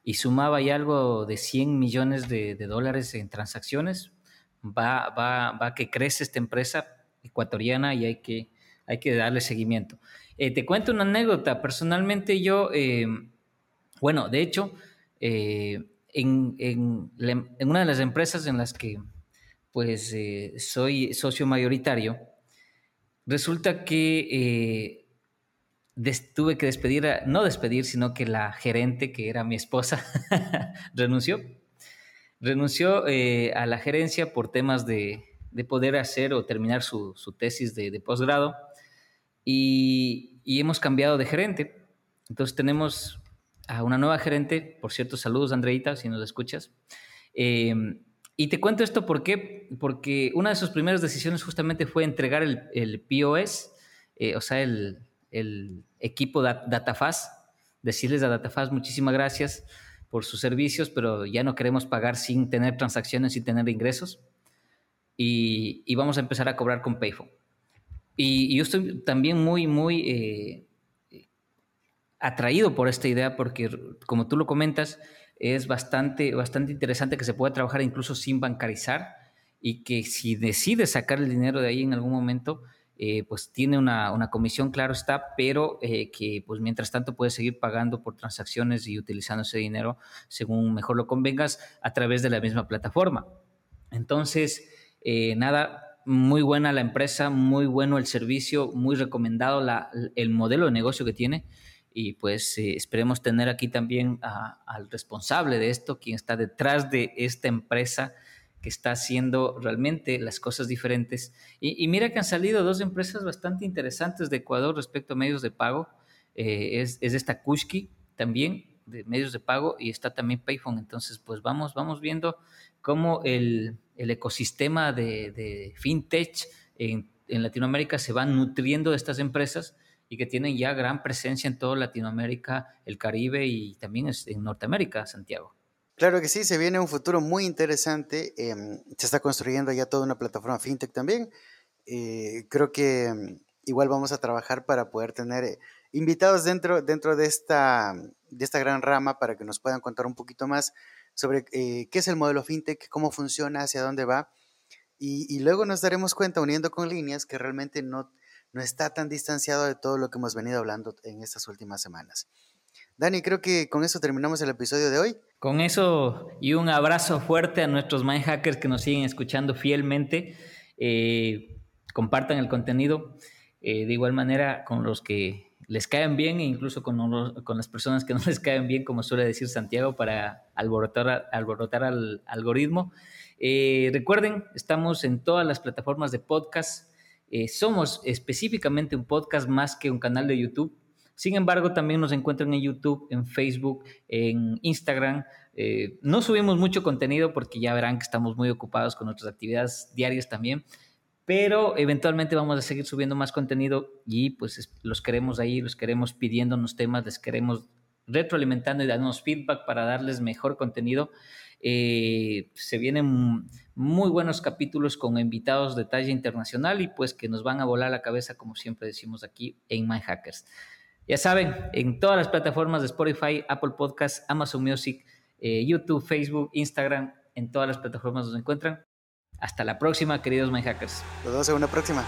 [SPEAKER 2] y sumaba ya algo de 100 millones de, dólares en transacciones. Va, va, va que crece esta empresa ecuatoriana y hay que, hay que darle seguimiento. Eh, te cuento una anécdota. Personalmente yo, eh, bueno, de hecho, en, en una de las empresas en las que pues eh, soy socio mayoritario, resulta que eh, tuve que despedir, no despedir, sino que la gerente, que era mi esposa, renunció. Renunció eh, a la gerencia por temas de, poder hacer o terminar su, tesis de, posgrado y, hemos cambiado de gerente. Entonces tenemos a una nueva gerente, por cierto, saludos Andreita, si nos escuchas. Y te cuento esto ¿por qué? porque una de sus primeras decisiones justamente fue entregar el, POS o sea, el, el equipo de DataFast, decirles a DataFast muchísimas gracias por sus servicios, pero ya no queremos pagar sin tener transacciones, sin tener ingresos. Y, vamos a empezar a cobrar con Payphone. Y, yo estoy también muy, muy eh, atraído por esta idea porque, como tú lo comentas, es bastante, bastante interesante que se pueda trabajar incluso sin bancarizar y que si decides sacar el dinero de ahí en algún momento, eh, pues tiene una, comisión, claro está, pero eh, que pues mientras tanto puedes seguir pagando por transacciones y utilizando ese dinero según mejor lo convengas a través de la misma plataforma. Entonces, eh, nada, muy buena la empresa, muy bueno el servicio, muy recomendado el modelo de negocio que tiene y pues esperemos tener aquí también al responsable de esto, quien está detrás de esta empresa que está haciendo realmente las cosas diferentes. Y, mira que han salido dos empresas bastante interesantes de Ecuador respecto a medios de pago. Eh, es, es, esta Kushki también, de medios de pago, y está también Payphone. Entonces, pues vamos, vamos viendo cómo el, el ecosistema de, de fintech en, en, Latinoamérica se va nutriendo de estas empresas y que tienen ya gran presencia en toda Latinoamérica, el Caribe y también en Norteamérica, Santiago.
[SPEAKER 1] Claro que sí, se viene un futuro muy interesante. Em, se está construyendo ya toda una plataforma fintech también. Eh, creo que em, igual vamos a trabajar para poder tener eh, invitados dentro, dentro de, esta, de esta gran rama para que nos puedan contar un poquito más sobre eh, qué es el modelo fintech, cómo funciona, hacia dónde va. Y, y, luego nos daremos cuenta, uniendo con líneas, que realmente no, no está tan distanciado de todo lo que hemos venido hablando en estas últimas semanas. Dani, creo que con eso terminamos el episodio de hoy.
[SPEAKER 2] Con eso y un abrazo fuerte a nuestros mind hackers que nos siguen escuchando fielmente. Eh, compartan el contenido eh, de igual manera con los que les caen bien e incluso con, con, las personas que no les caen bien, como suele decir Santiago, para alborotar, alborotar al algoritmo. Eh, recuerden, estamos en todas las plataformas de podcast. Somos específicamente un podcast más que un canal de YouTube. Sin embargo, también nos encuentran en YouTube, en Facebook, en Instagram. Eh, no subimos mucho contenido porque ya verán que estamos muy ocupados con nuestras actividades diarias también, pero eventualmente vamos a seguir subiendo más contenido y pues los queremos ahí, los queremos pidiéndonos temas, les queremos retroalimentando y dándonos feedback para darles mejor contenido. Eh, se vienen muy buenos capítulos con invitados de talla internacional y pues que nos van a volar la cabeza como siempre decimos aquí en My Hackers. Ya saben, en todas las plataformas de Spotify, Apple Podcasts, Amazon Music, eh, YouTube, Facebook, Instagram, en todas las plataformas nos encuentran. Hasta la próxima, queridos My Hackers.
[SPEAKER 1] Nos vemos en una próxima.